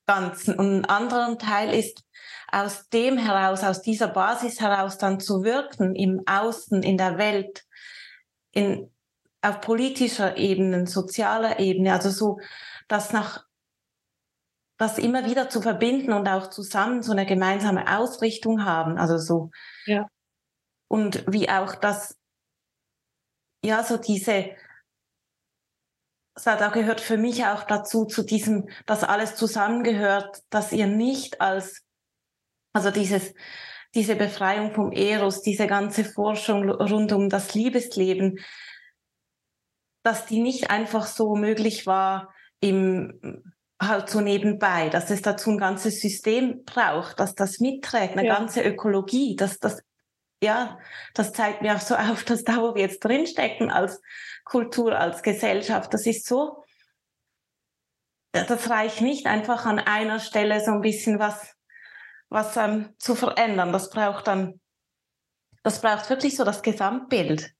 Ganzen. Und ein anderer Teil ist aus dem heraus, aus dieser Basis heraus dann zu wirken im Außen, in der Welt, in, auf politischer Ebene, sozialer Ebene, also so, dass nach das immer wieder zu verbinden und auch zusammen so eine gemeinsame Ausrichtung haben. Also so. Ja. Und wie auch das, ja, so diese, da gehört für mich auch dazu, zu diesem, dass alles zusammengehört, dass ihr nicht als, also dieses, diese Befreiung vom Eros, diese ganze Forschung rund um das Liebesleben, dass die nicht einfach so möglich war im halt so nebenbei, dass es dazu ein ganzes System braucht, dass das mitträgt, eine ja. ganze Ökologie, dass das ja, das zeigt mir auch so auf, dass da, wo wir jetzt drinstecken als Kultur, als Gesellschaft, das ist so, das reicht nicht einfach an einer Stelle so ein bisschen was, was ähm, zu verändern. Das braucht dann, das braucht wirklich so das Gesamtbild.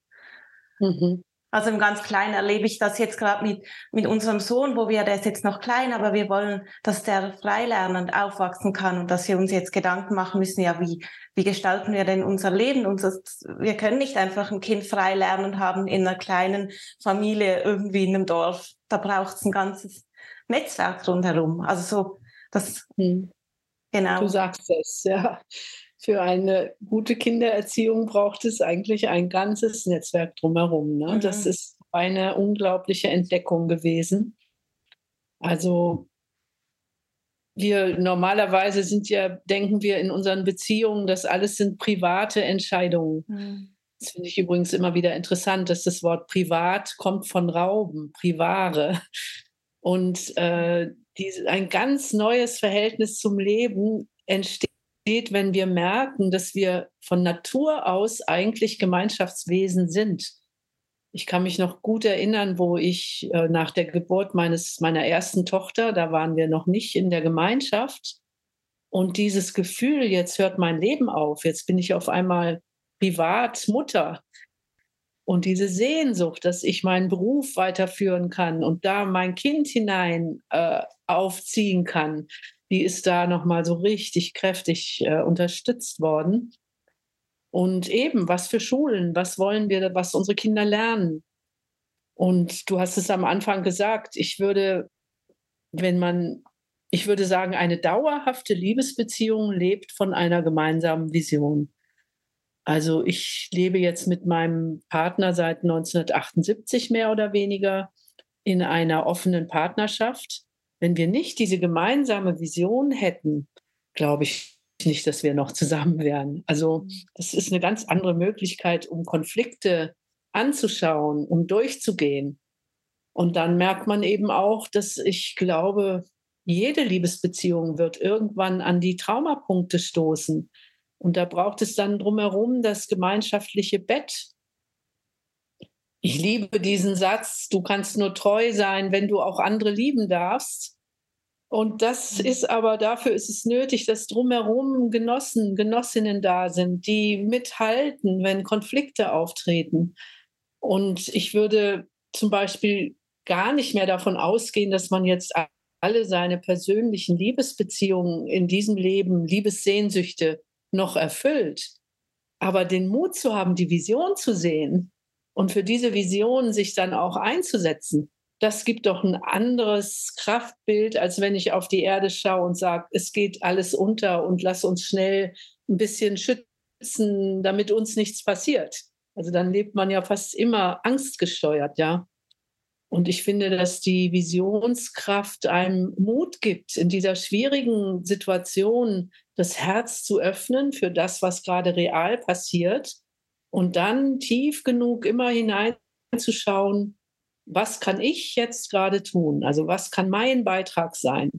Mhm. Also im ganz Kleinen erlebe ich das jetzt gerade mit, mit unserem Sohn, wo wir, der ist jetzt noch klein, aber wir wollen, dass der freilernend aufwachsen kann und dass wir uns jetzt Gedanken machen müssen, ja, wie, wie gestalten wir denn unser Leben? Unser, wir können nicht einfach ein Kind freilernend haben in einer kleinen Familie irgendwie in einem Dorf. Da braucht es ein ganzes Netzwerk rundherum. Also so, das, hm. genau. Du sagst es, ja für eine gute Kindererziehung braucht es eigentlich ein ganzes Netzwerk drumherum. Ne? Mhm. Das ist eine unglaubliche Entdeckung gewesen. Also wir normalerweise sind ja, denken wir in unseren Beziehungen, das alles sind private Entscheidungen. Mhm. Das finde ich übrigens immer wieder interessant, dass das Wort privat kommt von Rauben, privare. Und äh, diese, ein ganz neues Verhältnis zum Leben entsteht entsteht, wenn wir merken, dass wir von Natur aus eigentlich Gemeinschaftswesen sind. Ich kann mich noch gut erinnern, wo ich äh, nach der Geburt meines, meiner ersten Tochter, da waren wir noch nicht in der Gemeinschaft. Und dieses Gefühl, jetzt hört mein Leben auf, jetzt bin ich auf einmal privat Mutter. Und diese Sehnsucht, dass ich meinen Beruf weiterführen kann und da mein Kind hinein äh, aufziehen kann, die ist da nochmal so richtig kräftig äh, unterstützt worden. Und eben, was für Schulen, was wollen wir, was unsere Kinder lernen? Und du hast es am Anfang gesagt, ich würde, wenn man, ich würde sagen, eine dauerhafte Liebesbeziehung lebt von einer gemeinsamen Vision. Also ich lebe jetzt mit meinem Partner seit 1978 mehr oder weniger in einer offenen Partnerschaft wenn wir nicht diese gemeinsame Vision hätten, glaube ich nicht, dass wir noch zusammen wären. Also das ist eine ganz andere Möglichkeit, um Konflikte anzuschauen, um durchzugehen. Und dann merkt man eben auch, dass ich glaube, jede Liebesbeziehung wird irgendwann an die Traumapunkte stoßen. Und da braucht es dann drumherum das gemeinschaftliche Bett, ich liebe diesen Satz, du kannst nur treu sein, wenn du auch andere lieben darfst. Und das mhm. ist aber, dafür ist es nötig, dass drumherum Genossen, Genossinnen da sind, die mithalten, wenn Konflikte auftreten. Und ich würde zum Beispiel gar nicht mehr davon ausgehen, dass man jetzt alle seine persönlichen Liebesbeziehungen in diesem Leben, Liebessehnsüchte noch erfüllt. Aber den Mut zu haben, die Vision zu sehen und für diese Vision sich dann auch einzusetzen, das gibt doch ein anderes Kraftbild, als wenn ich auf die Erde schaue und sage, es geht alles unter und lass uns schnell ein bisschen schützen, damit uns nichts passiert. Also dann lebt man ja fast immer angstgesteuert, ja. Und ich finde, dass die Visionskraft einem Mut gibt, in dieser schwierigen Situation das Herz zu öffnen für das, was gerade real passiert und dann tief genug immer hineinzuschauen, was kann ich jetzt gerade tun? Also was kann mein Beitrag sein?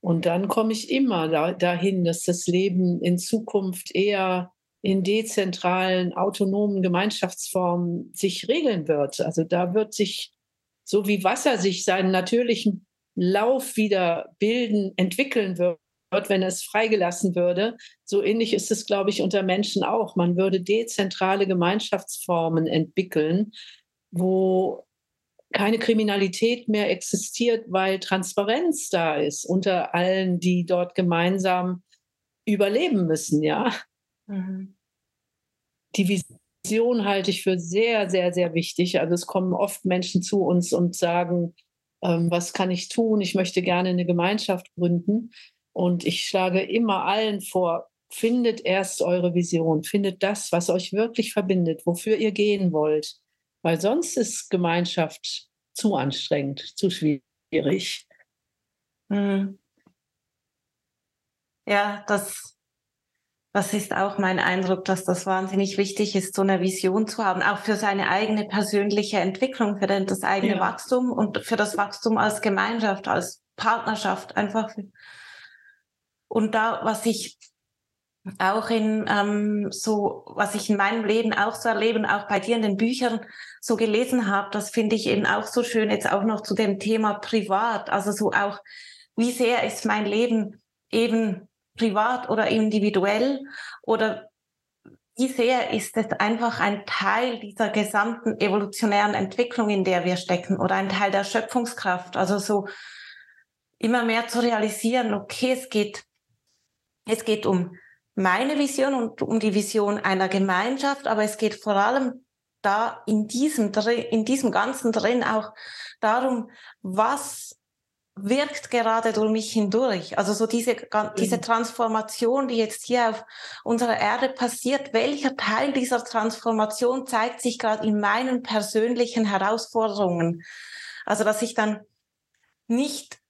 Und dann komme ich immer da, dahin, dass das Leben in Zukunft eher in dezentralen, autonomen Gemeinschaftsformen sich regeln wird. Also da wird sich, so wie Wasser sich seinen natürlichen Lauf wieder bilden, entwickeln wird, wenn es freigelassen würde. So ähnlich ist es, glaube ich, unter Menschen auch. Man würde dezentrale Gemeinschaftsformen entwickeln, wo keine Kriminalität mehr existiert, weil Transparenz da ist unter allen, die dort gemeinsam überleben müssen, ja. Mhm. Die Vision halte ich für sehr, sehr, sehr wichtig. Also es kommen oft Menschen zu uns und sagen, ähm, was kann ich tun? Ich möchte gerne eine Gemeinschaft gründen. Und ich schlage immer allen vor, findet erst eure Vision, findet das, was euch wirklich verbindet, wofür ihr gehen wollt. Weil sonst ist Gemeinschaft zu anstrengend, zu schwierig. Mhm. Ja, das, das ist auch mein Eindruck, dass das wahnsinnig wichtig ist, so eine Vision zu haben, auch für seine eigene persönliche Entwicklung, für das eigene ja. Wachstum und für das Wachstum als Gemeinschaft, als Partnerschaft einfach. Und da, was ich auch in ähm, so, was ich in meinem Leben auch so erlebe und auch bei dir in den Büchern so gelesen habe, das finde ich eben auch so schön, jetzt auch noch zu dem Thema privat. Also so auch, wie sehr ist mein Leben eben privat oder individuell oder wie sehr ist es einfach ein Teil dieser gesamten evolutionären Entwicklung, in der wir stecken oder ein Teil der Schöpfungskraft. Also so immer mehr zu realisieren, okay, es geht, es geht um meine Vision und um die Vision einer Gemeinschaft, aber es geht vor allem da in diesem, in diesem Ganzen drin auch darum, was wirkt gerade durch mich hindurch. Also so diese, diese mhm. Transformation, die jetzt hier auf unserer Erde passiert, welcher Teil dieser Transformation zeigt sich gerade in meinen persönlichen Herausforderungen? Also dass ich dann nicht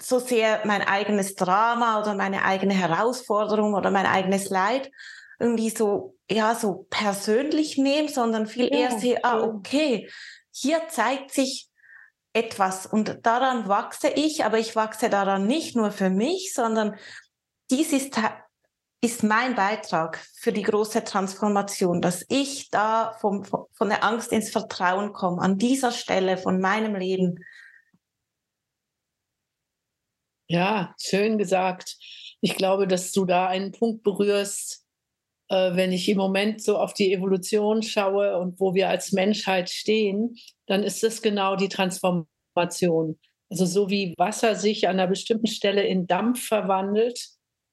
so sehr mein eigenes Drama oder meine eigene Herausforderung oder mein eigenes Leid irgendwie so, ja, so persönlich nehme, sondern viel ja, eher sehe, ah, okay, hier zeigt sich etwas und daran wachse ich, aber ich wachse daran nicht nur für mich, sondern dies ist, ist mein Beitrag für die große Transformation, dass ich da vom, von der Angst ins Vertrauen komme, an dieser Stelle von meinem Leben ja, schön gesagt. Ich glaube, dass du da einen Punkt berührst, äh, wenn ich im Moment so auf die Evolution schaue und wo wir als Menschheit stehen, dann ist das genau die Transformation. Also so wie Wasser sich an einer bestimmten Stelle in Dampf verwandelt,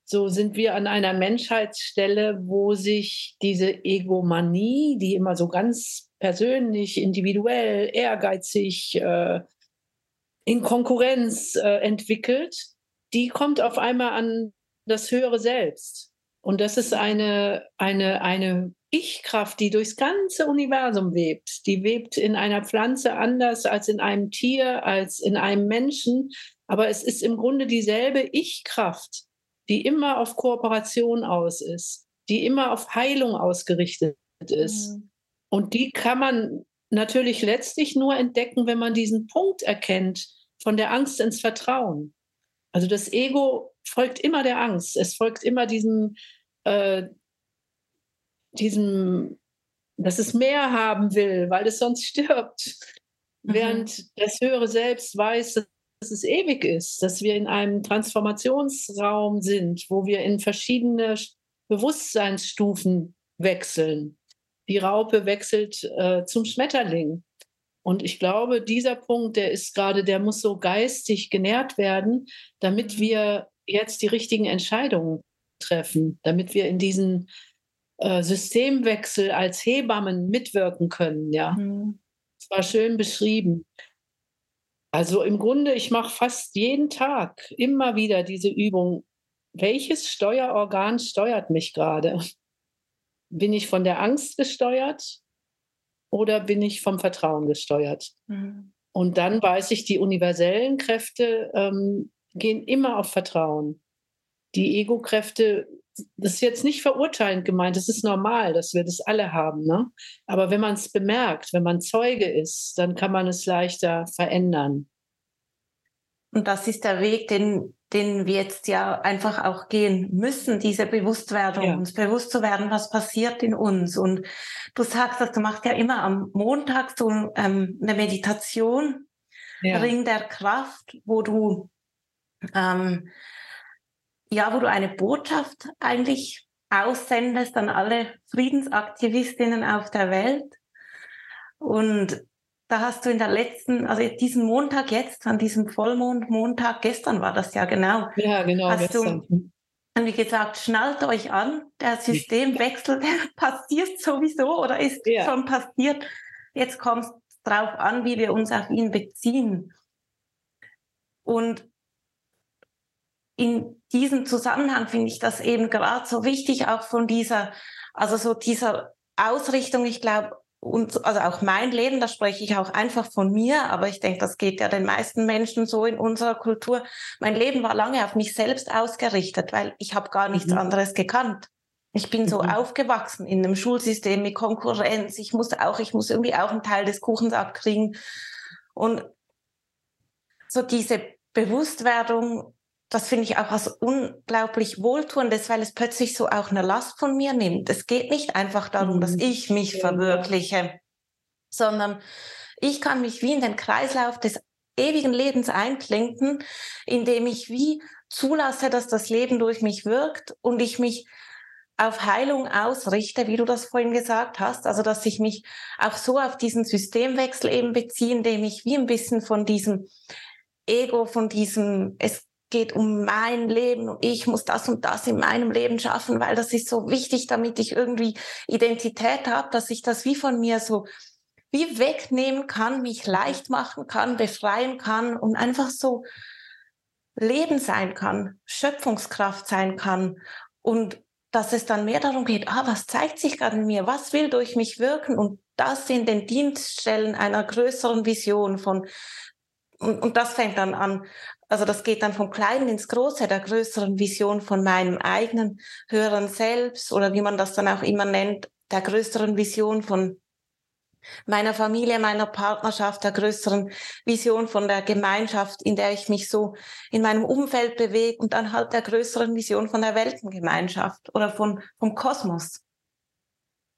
so sind wir an einer Menschheitsstelle, wo sich diese Egomanie, die immer so ganz persönlich, individuell, ehrgeizig, äh, in Konkurrenz äh, entwickelt, die kommt auf einmal an das höhere Selbst. Und das ist eine, eine, eine Ich-Kraft, die durchs ganze Universum webt. Die webt in einer Pflanze anders als in einem Tier, als in einem Menschen. Aber es ist im Grunde dieselbe Ich-Kraft, die immer auf Kooperation aus ist, die immer auf Heilung ausgerichtet ist. Mhm. Und die kann man natürlich letztlich nur entdecken, wenn man diesen Punkt erkennt, von der Angst ins Vertrauen. Also das Ego folgt immer der Angst. Es folgt immer diesem, äh, diesem, dass es mehr haben will, weil es sonst stirbt. Mhm. Während das höhere Selbst weiß, dass es ewig ist, dass wir in einem Transformationsraum sind, wo wir in verschiedene Bewusstseinsstufen wechseln. Die Raupe wechselt äh, zum Schmetterling. Und ich glaube, dieser Punkt, der ist gerade, der muss so geistig genährt werden, damit wir jetzt die richtigen Entscheidungen treffen, damit wir in diesen äh, Systemwechsel als Hebammen mitwirken können. Ja, mhm. das war schön beschrieben. Also im Grunde, ich mache fast jeden Tag immer wieder diese Übung. Welches Steuerorgan steuert mich gerade? Bin ich von der Angst gesteuert? Oder bin ich vom Vertrauen gesteuert? Mhm. Und dann weiß ich, die universellen Kräfte ähm, gehen immer auf Vertrauen. Die Ego-Kräfte, das ist jetzt nicht verurteilend gemeint, das ist normal, dass wir das alle haben. Ne? Aber wenn man es bemerkt, wenn man Zeuge ist, dann kann man es leichter verändern. Und das ist der Weg, den, den wir jetzt ja einfach auch gehen müssen, diese Bewusstwerdung, ja. uns bewusst zu werden, was passiert in uns. Und du sagst, dass du machst ja immer am Montag so ähm, eine Meditation, ja. Ring der Kraft, wo du ähm, ja, wo du eine Botschaft eigentlich aussendest an alle Friedensaktivistinnen auf der Welt. Und da hast du in der letzten, also diesen Montag jetzt, an diesem Vollmond-Montag, gestern war das ja genau. Ja, genau. Hast gestern. du, wie gesagt, schnallt euch an, der Systemwechsel, der passiert sowieso oder ist ja. schon passiert. Jetzt kommt drauf an, wie wir uns auf ihn beziehen. Und in diesem Zusammenhang finde ich das eben gerade so wichtig, auch von dieser, also so dieser Ausrichtung, ich glaube, und also auch mein Leben, da spreche ich auch einfach von mir, aber ich denke, das geht ja den meisten Menschen so in unserer Kultur. Mein Leben war lange auf mich selbst ausgerichtet, weil ich habe gar nichts mhm. anderes gekannt. Ich bin so mhm. aufgewachsen in einem Schulsystem mit Konkurrenz. Ich musste auch, ich muss irgendwie auch einen Teil des Kuchens abkriegen. Und so diese Bewusstwerdung, das finde ich auch als unglaublich wohltuendes, weil es plötzlich so auch eine Last von mir nimmt. Es geht nicht einfach darum, mhm. dass ich mich verwirkliche, sondern ich kann mich wie in den Kreislauf des ewigen Lebens einklinken, indem ich wie zulasse, dass das Leben durch mich wirkt und ich mich auf Heilung ausrichte, wie du das vorhin gesagt hast. Also, dass ich mich auch so auf diesen Systemwechsel eben beziehe, indem ich wie ein bisschen von diesem Ego, von diesem, es geht um mein Leben und ich muss das und das in meinem Leben schaffen, weil das ist so wichtig, damit ich irgendwie Identität habe, dass ich das wie von mir so wie wegnehmen kann, mich leicht machen kann, befreien kann und einfach so Leben sein kann, Schöpfungskraft sein kann. Und dass es dann mehr darum geht, ah, was zeigt sich gerade in mir, was will durch mich wirken? Und das in den Dienststellen einer größeren Vision von und, und das fängt dann an, also das geht dann vom Kleinen ins Große, der größeren Vision von meinem eigenen höheren Selbst oder wie man das dann auch immer nennt, der größeren Vision von meiner Familie, meiner Partnerschaft, der größeren Vision von der Gemeinschaft, in der ich mich so in meinem Umfeld bewege und dann halt der größeren Vision von der Weltengemeinschaft oder von, vom Kosmos.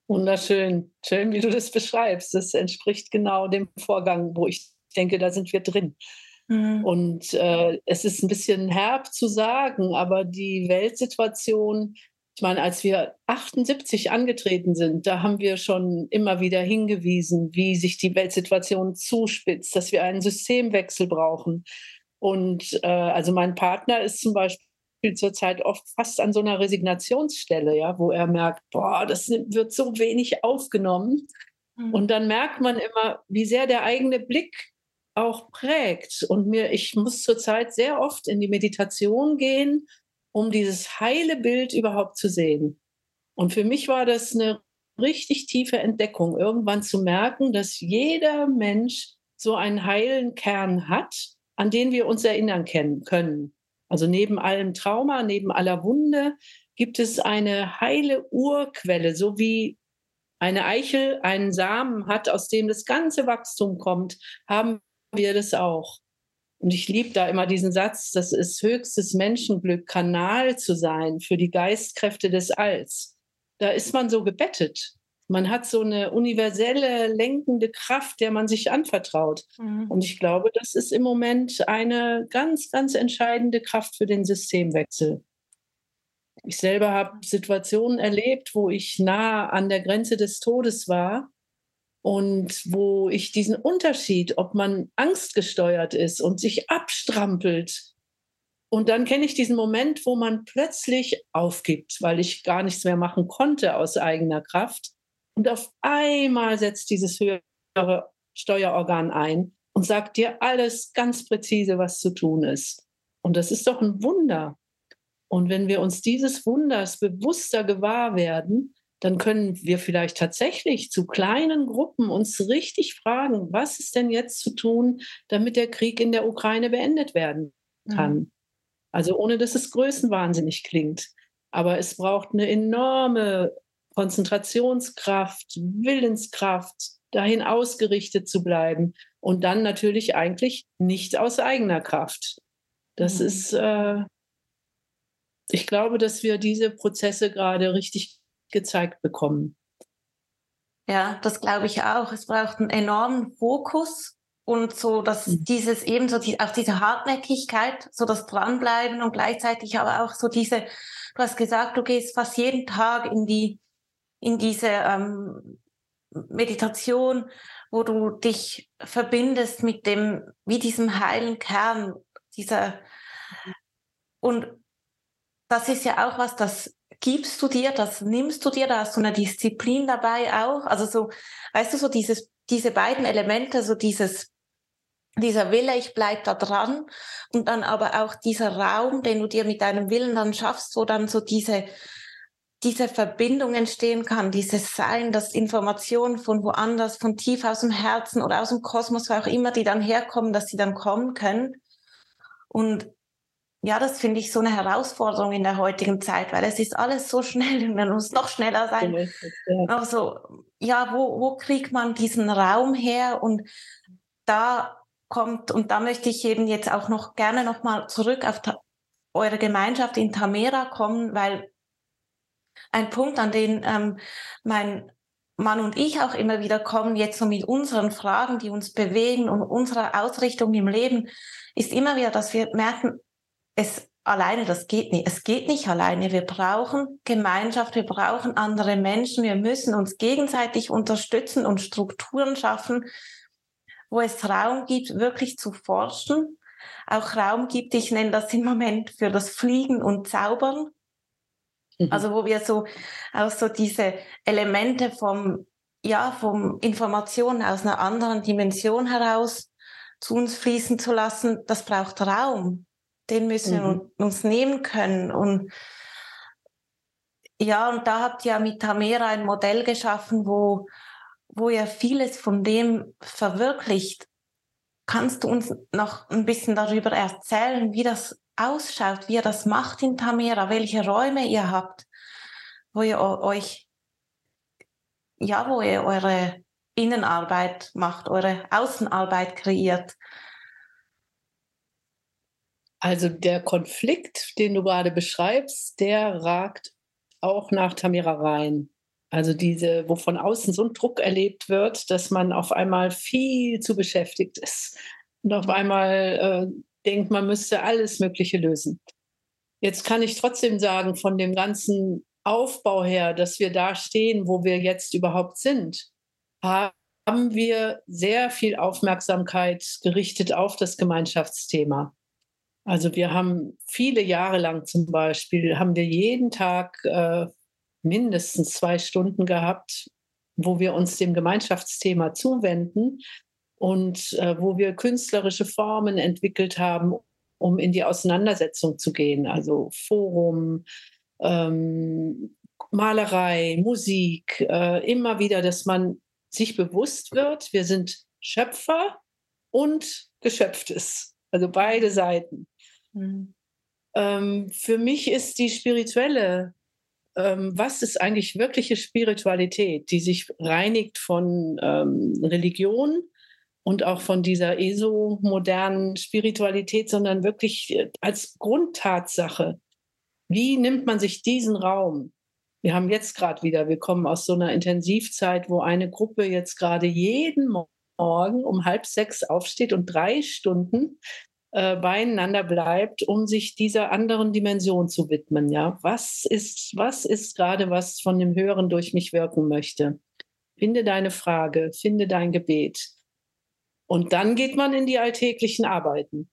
Wunderschön. Schön, wie du das beschreibst. Das entspricht genau dem Vorgang, wo ich denke, da sind wir drin. Mhm. Und äh, es ist ein bisschen herb zu sagen, aber die Weltsituation, ich meine, als wir 78 angetreten sind, da haben wir schon immer wieder hingewiesen, wie sich die Weltsituation zuspitzt, dass wir einen Systemwechsel brauchen. Und äh, also mein Partner ist zum Beispiel zurzeit oft fast an so einer Resignationsstelle, ja, wo er merkt, boah, das wird so wenig aufgenommen. Mhm. Und dann merkt man immer, wie sehr der eigene Blick auch prägt. Und mir, ich muss zurzeit sehr oft in die Meditation gehen, um dieses heile Bild überhaupt zu sehen. Und für mich war das eine richtig tiefe Entdeckung, irgendwann zu merken, dass jeder Mensch so einen heilen Kern hat, an den wir uns erinnern können. Also neben allem Trauma, neben aller Wunde gibt es eine heile Urquelle, so wie eine Eichel einen Samen hat, aus dem das ganze Wachstum kommt, haben wir das auch. Und ich liebe da immer diesen Satz, das ist höchstes Menschenglück, Kanal zu sein für die Geistkräfte des Alls. Da ist man so gebettet. Man hat so eine universelle, lenkende Kraft, der man sich anvertraut. Mhm. Und ich glaube, das ist im Moment eine ganz, ganz entscheidende Kraft für den Systemwechsel. Ich selber habe Situationen erlebt, wo ich nah an der Grenze des Todes war und wo ich diesen Unterschied, ob man angstgesteuert ist und sich abstrampelt. Und dann kenne ich diesen Moment, wo man plötzlich aufgibt, weil ich gar nichts mehr machen konnte aus eigener Kraft. Und auf einmal setzt dieses höhere Steuerorgan ein und sagt dir alles ganz präzise, was zu tun ist. Und das ist doch ein Wunder. Und wenn wir uns dieses Wunders bewusster gewahr werden, dann können wir vielleicht tatsächlich zu kleinen Gruppen uns richtig fragen, was ist denn jetzt zu tun, damit der Krieg in der Ukraine beendet werden kann. Mhm. Also ohne dass es größenwahnsinnig klingt. Aber es braucht eine enorme Konzentrationskraft, Willenskraft, dahin ausgerichtet zu bleiben und dann natürlich eigentlich nicht aus eigener Kraft. Das mhm. ist, äh, ich glaube, dass wir diese Prozesse gerade richtig gezeigt bekommen. Ja, das glaube ich auch. Es braucht einen enormen Fokus und so, dass mhm. dieses eben so die, auch diese Hartnäckigkeit, so das Dranbleiben und gleichzeitig aber auch so diese, du hast gesagt, du gehst fast jeden Tag in die, in diese ähm, Meditation, wo du dich verbindest mit dem, wie diesem heilen Kern, dieser, und das ist ja auch was, das gibst du dir, das nimmst du dir, da hast du eine Disziplin dabei auch. Also so, weißt du, so dieses diese beiden Elemente, so dieses dieser Wille, ich bleib da dran und dann aber auch dieser Raum, den du dir mit deinem Willen dann schaffst, wo dann so diese diese Verbindung entstehen kann, dieses Sein, dass Informationen von woanders, von tief aus dem Herzen oder aus dem Kosmos, wo auch immer die dann herkommen, dass sie dann kommen können. Und ja, das finde ich so eine Herausforderung in der heutigen Zeit, weil es ist alles so schnell und man muss noch schneller sein. Also, ja, wo, wo kriegt man diesen Raum her? Und da kommt, und da möchte ich eben jetzt auch noch gerne nochmal zurück auf eure Gemeinschaft in Tamera kommen, weil ein Punkt, an den ähm, mein Mann und ich auch immer wieder kommen, jetzt so mit unseren Fragen, die uns bewegen und unserer Ausrichtung im Leben, ist immer wieder, dass wir merken, es alleine, das geht nicht. Es geht nicht alleine. Wir brauchen Gemeinschaft, wir brauchen andere Menschen, wir müssen uns gegenseitig unterstützen und Strukturen schaffen, wo es Raum gibt, wirklich zu forschen, auch Raum gibt, ich nenne das im Moment für das Fliegen und Zaubern. Mhm. Also wo wir so auch so diese Elemente vom ja vom Informationen aus einer anderen Dimension heraus zu uns fließen zu lassen, das braucht Raum den müssen mhm. wir uns nehmen können. Und ja, und da habt ihr mit Tamera ein Modell geschaffen, wo, wo ihr vieles von dem verwirklicht. Kannst du uns noch ein bisschen darüber erzählen, wie das ausschaut, wie ihr das macht in Tamera, welche Räume ihr habt, wo ihr euch, ja, wo ihr eure Innenarbeit macht, eure Außenarbeit kreiert? Also der Konflikt, den du gerade beschreibst, der ragt auch nach Tamira rein. Also diese, wo von außen so ein Druck erlebt wird, dass man auf einmal viel zu beschäftigt ist und auf einmal äh, denkt, man müsste alles Mögliche lösen. Jetzt kann ich trotzdem sagen, von dem ganzen Aufbau her, dass wir da stehen, wo wir jetzt überhaupt sind, haben wir sehr viel Aufmerksamkeit gerichtet auf das Gemeinschaftsthema. Also wir haben viele Jahre lang zum Beispiel, haben wir jeden Tag äh, mindestens zwei Stunden gehabt, wo wir uns dem Gemeinschaftsthema zuwenden und äh, wo wir künstlerische Formen entwickelt haben, um in die Auseinandersetzung zu gehen. Also Forum, ähm, Malerei, Musik, äh, immer wieder, dass man sich bewusst wird, wir sind Schöpfer und Geschöpftes. Also beide Seiten. Mhm. Ähm, für mich ist die spirituelle, ähm, was ist eigentlich wirkliche Spiritualität, die sich reinigt von ähm, Religion und auch von dieser ESO-modernen Spiritualität, sondern wirklich äh, als Grundtatsache. Wie nimmt man sich diesen Raum? Wir haben jetzt gerade wieder, wir kommen aus so einer Intensivzeit, wo eine Gruppe jetzt gerade jeden Morgen um halb sechs aufsteht und drei Stunden äh, beieinander bleibt, um sich dieser anderen Dimension zu widmen. Ja, was ist, was ist gerade, was von dem Hören durch mich wirken möchte? Finde deine Frage, finde dein Gebet. Und dann geht man in die alltäglichen Arbeiten.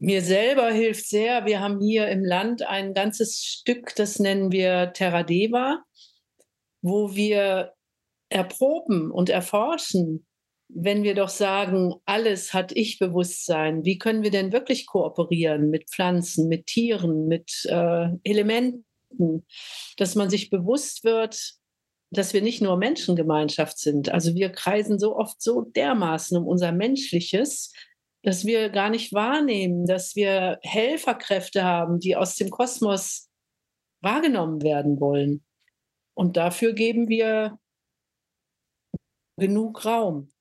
Mir selber hilft sehr, wir haben hier im Land ein ganzes Stück, das nennen wir Terradeva, wo wir erproben und erforschen, wenn wir doch sagen, alles hat Ich-Bewusstsein, wie können wir denn wirklich kooperieren mit Pflanzen, mit Tieren, mit äh, Elementen, dass man sich bewusst wird, dass wir nicht nur Menschengemeinschaft sind. Also wir kreisen so oft so dermaßen um unser Menschliches, dass wir gar nicht wahrnehmen, dass wir Helferkräfte haben, die aus dem Kosmos wahrgenommen werden wollen. Und dafür geben wir genug Raum.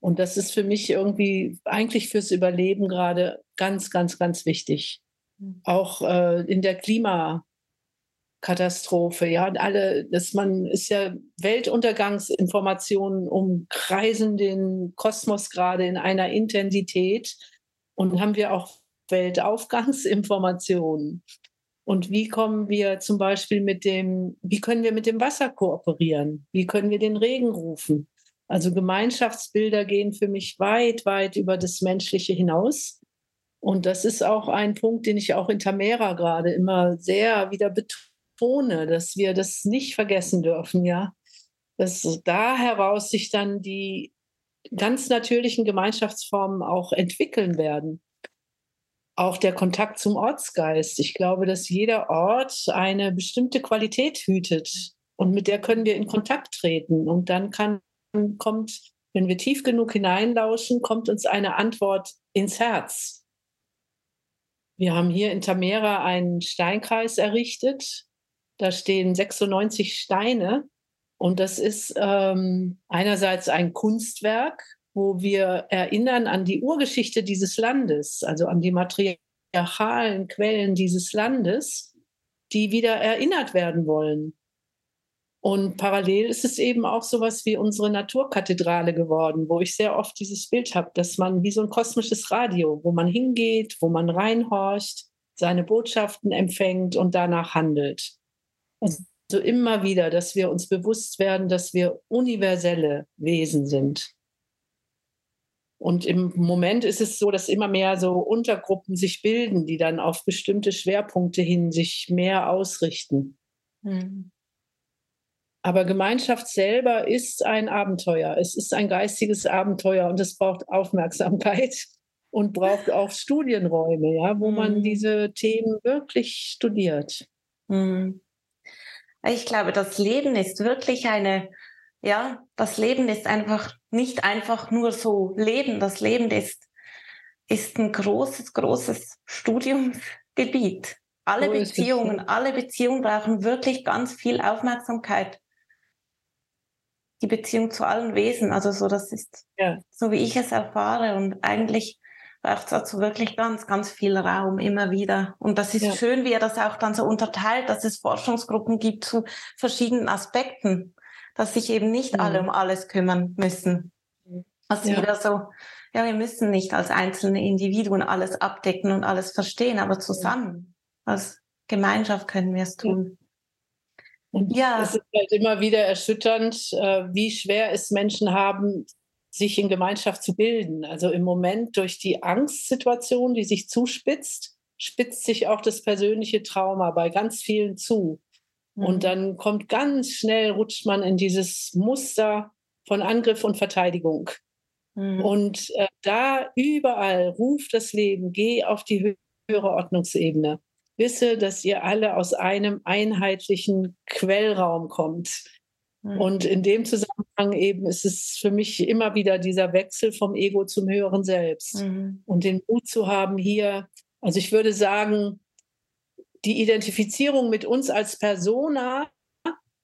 Und das ist für mich irgendwie eigentlich fürs Überleben gerade ganz, ganz, ganz wichtig. Mhm. Auch äh, in der Klimakatastrophe, ja, alle, dass man ist ja Weltuntergangsinformationen umkreisen den Kosmos gerade in einer Intensität und haben wir auch Weltaufgangsinformationen. Und wie kommen wir zum Beispiel mit dem, wie können wir mit dem Wasser kooperieren? Wie können wir den Regen rufen? Also Gemeinschaftsbilder gehen für mich weit, weit über das Menschliche hinaus. Und das ist auch ein Punkt, den ich auch in Tamera gerade immer sehr wieder betone, dass wir das nicht vergessen dürfen, ja. dass da heraus sich dann die ganz natürlichen Gemeinschaftsformen auch entwickeln werden. Auch der Kontakt zum Ortsgeist. Ich glaube, dass jeder Ort eine bestimmte Qualität hütet und mit der können wir in Kontakt treten. Und dann kann, kommt, wenn wir tief genug hineinlauschen, kommt uns eine Antwort ins Herz. Wir haben hier in Tamera einen Steinkreis errichtet. Da stehen 96 Steine und das ist ähm, einerseits ein Kunstwerk, wo wir erinnern an die Urgeschichte dieses Landes, also an die matriarchalen Quellen dieses Landes, die wieder erinnert werden wollen. Und parallel ist es eben auch sowas wie unsere Naturkathedrale geworden, wo ich sehr oft dieses Bild habe, dass man wie so ein kosmisches Radio, wo man hingeht, wo man reinhorcht, seine Botschaften empfängt und danach handelt. Also so immer wieder, dass wir uns bewusst werden, dass wir universelle Wesen sind. Und im Moment ist es so, dass immer mehr so Untergruppen sich bilden, die dann auf bestimmte Schwerpunkte hin sich mehr ausrichten. Mhm. Aber Gemeinschaft selber ist ein Abenteuer. Es ist ein geistiges Abenteuer und es braucht Aufmerksamkeit und braucht auch Studienräume, ja, wo mhm. man diese Themen wirklich studiert. Mhm. Ich glaube, das Leben ist wirklich eine, ja, das Leben ist einfach nicht einfach nur so Leben. Das Leben ist, ist ein großes, großes Studiumsgebiet. Alle so Beziehungen, alle Beziehungen brauchen wirklich ganz viel Aufmerksamkeit. Die Beziehung zu allen Wesen, also so, das ist ja. so, wie ich es erfahre und eigentlich braucht es dazu wirklich ganz, ganz viel Raum immer wieder. Und das ist ja. schön, wie er das auch dann so unterteilt, dass es Forschungsgruppen gibt zu verschiedenen Aspekten, dass sich eben nicht mhm. alle um alles kümmern müssen. Also ja. wieder so, ja, wir müssen nicht als einzelne Individuen alles abdecken und alles verstehen, aber zusammen als Gemeinschaft können wir es tun. Und ja. es ist halt immer wieder erschütternd, äh, wie schwer es Menschen haben, sich in Gemeinschaft zu bilden. Also im Moment durch die Angstsituation, die sich zuspitzt, spitzt sich auch das persönliche Trauma bei ganz vielen zu. Mhm. Und dann kommt ganz schnell, rutscht man in dieses Muster von Angriff und Verteidigung. Mhm. Und äh, da überall ruft das Leben, geh auf die höhere Ordnungsebene. Wisse, dass ihr alle aus einem einheitlichen Quellraum kommt. Mhm. Und in dem Zusammenhang eben ist es für mich immer wieder dieser Wechsel vom Ego zum höheren Selbst. Mhm. Und den Mut zu haben, hier, also ich würde sagen, die Identifizierung mit uns als Persona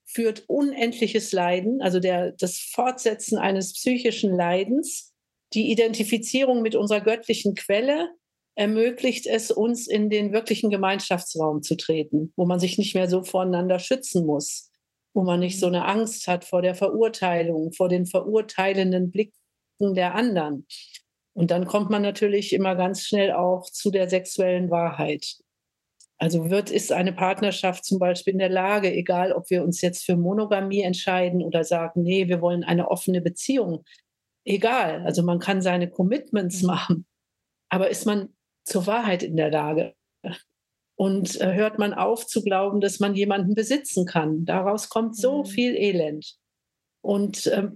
führt unendliches Leiden, also der, das Fortsetzen eines psychischen Leidens. Die Identifizierung mit unserer göttlichen Quelle ermöglicht es uns, in den wirklichen Gemeinschaftsraum zu treten, wo man sich nicht mehr so voneinander schützen muss wo man nicht so eine Angst hat vor der Verurteilung, vor den verurteilenden Blicken der anderen. Und dann kommt man natürlich immer ganz schnell auch zu der sexuellen Wahrheit. Also wird ist eine Partnerschaft zum Beispiel in der Lage, egal ob wir uns jetzt für Monogamie entscheiden oder sagen, nee, wir wollen eine offene Beziehung, egal. Also man kann seine Commitments mhm. machen, aber ist man zur Wahrheit in der Lage? Und äh, hört man auf zu glauben, dass man jemanden besitzen kann. Daraus kommt so mhm. viel Elend. Und äh,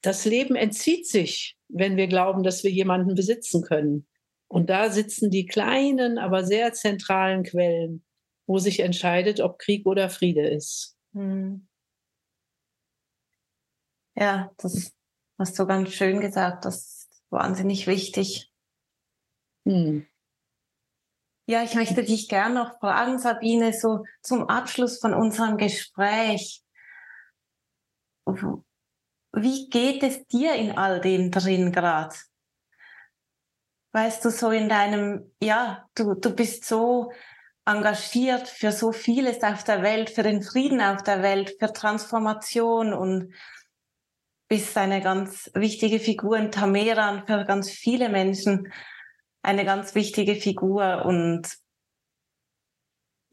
das Leben entzieht sich, wenn wir glauben, dass wir jemanden besitzen können. Und da sitzen die kleinen, aber sehr zentralen Quellen, wo sich entscheidet, ob Krieg oder Friede ist. Mhm. Ja, das hast du ganz schön gesagt. Das ist wahnsinnig wichtig. Hm. Ja, ich möchte dich gerne noch fragen, Sabine, so zum Abschluss von unserem Gespräch. Wie geht es dir in all dem drin gerade? Weißt du, so in deinem, ja, du, du bist so engagiert für so vieles auf der Welt, für den Frieden auf der Welt, für Transformation und bist eine ganz wichtige Figur in Tameran für ganz viele Menschen eine ganz wichtige Figur. Und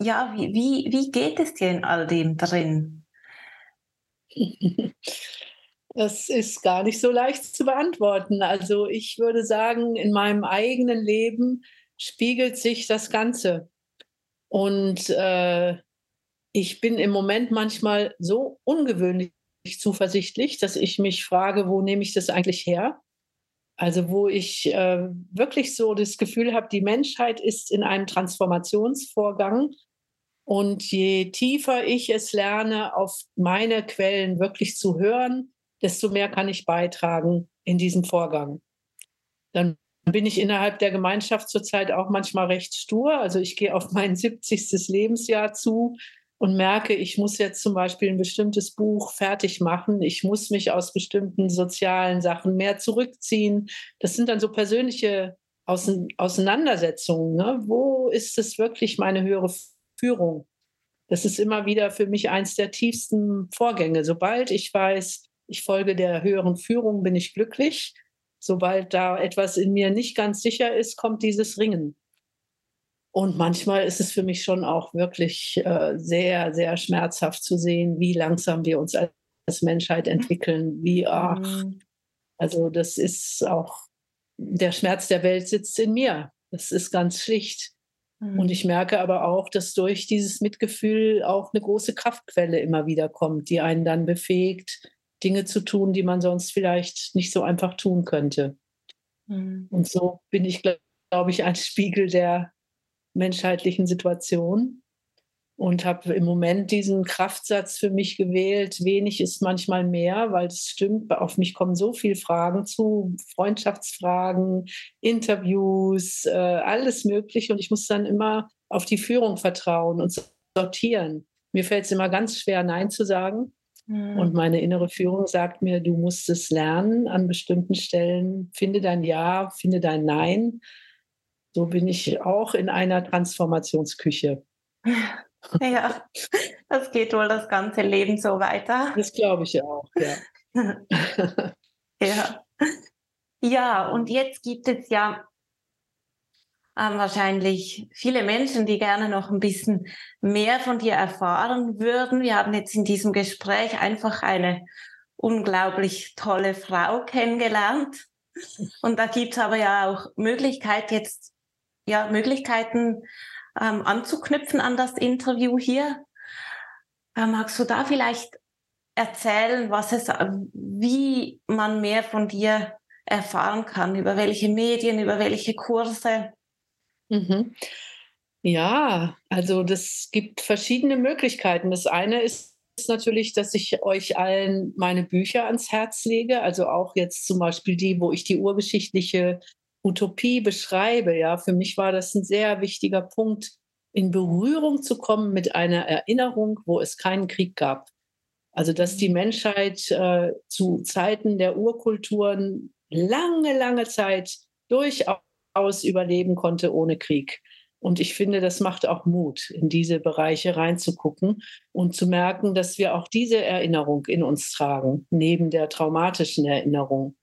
ja, wie, wie, wie geht es dir in all dem drin? Das ist gar nicht so leicht zu beantworten. Also ich würde sagen, in meinem eigenen Leben spiegelt sich das Ganze. Und äh, ich bin im Moment manchmal so ungewöhnlich zuversichtlich, dass ich mich frage, wo nehme ich das eigentlich her? Also wo ich äh, wirklich so das Gefühl habe, die Menschheit ist in einem Transformationsvorgang. Und je tiefer ich es lerne, auf meine Quellen wirklich zu hören, desto mehr kann ich beitragen in diesem Vorgang. Dann bin ich innerhalb der Gemeinschaft zurzeit auch manchmal recht stur. Also ich gehe auf mein 70. Lebensjahr zu und merke, ich muss jetzt zum Beispiel ein bestimmtes Buch fertig machen. Ich muss mich aus bestimmten sozialen Sachen mehr zurückziehen. Das sind dann so persönliche Auseinandersetzungen. Ne? Wo ist es wirklich meine höhere Führung? Das ist immer wieder für mich eins der tiefsten Vorgänge. Sobald ich weiß, ich folge der höheren Führung, bin ich glücklich. Sobald da etwas in mir nicht ganz sicher ist, kommt dieses Ringen. Und manchmal ist es für mich schon auch wirklich äh, sehr, sehr schmerzhaft zu sehen, wie langsam wir uns als Menschheit entwickeln, wie, ach, mhm. also das ist auch, der Schmerz der Welt sitzt in mir. Das ist ganz schlicht. Und mhm. ich merke aber auch, dass durch dieses Mitgefühl auch eine große Kraftquelle immer wieder kommt, die einen dann befähigt, Dinge zu tun, die man sonst vielleicht nicht so einfach tun könnte. Mhm. Und so bin ich, glaube glaub ich, ein Spiegel der menschheitlichen Situation und habe im Moment diesen Kraftsatz für mich gewählt, wenig ist manchmal mehr, weil es stimmt, auf mich kommen so viele Fragen zu, Freundschaftsfragen, Interviews, äh, alles Mögliche und ich muss dann immer auf die Führung vertrauen und sortieren. Mir fällt es immer ganz schwer, Nein zu sagen. Und hm. meine innere Führung sagt mir, du musst es lernen an bestimmten Stellen. Finde dein Ja, finde dein Nein. So bin ich auch in einer Transformationsküche. Ja, das geht wohl das ganze Leben so weiter. Das glaube ich auch, ja. ja. Ja, und jetzt gibt es ja ähm, wahrscheinlich viele Menschen, die gerne noch ein bisschen mehr von dir erfahren würden. Wir haben jetzt in diesem Gespräch einfach eine unglaublich tolle Frau kennengelernt. Und da gibt es aber ja auch Möglichkeit jetzt, ja, Möglichkeiten ähm, anzuknüpfen an das Interview hier. Äh, magst du da vielleicht erzählen, was es, wie man mehr von dir erfahren kann, über welche Medien, über welche Kurse? Mhm. Ja, also das gibt verschiedene Möglichkeiten. Das eine ist natürlich, dass ich euch allen meine Bücher ans Herz lege, also auch jetzt zum Beispiel die, wo ich die urgeschichtliche Utopie beschreibe. Ja, für mich war das ein sehr wichtiger Punkt, in Berührung zu kommen mit einer Erinnerung, wo es keinen Krieg gab. Also dass die Menschheit äh, zu Zeiten der Urkulturen lange, lange Zeit durchaus aus überleben konnte ohne Krieg. Und ich finde, das macht auch Mut, in diese Bereiche reinzugucken und zu merken, dass wir auch diese Erinnerung in uns tragen, neben der traumatischen Erinnerung.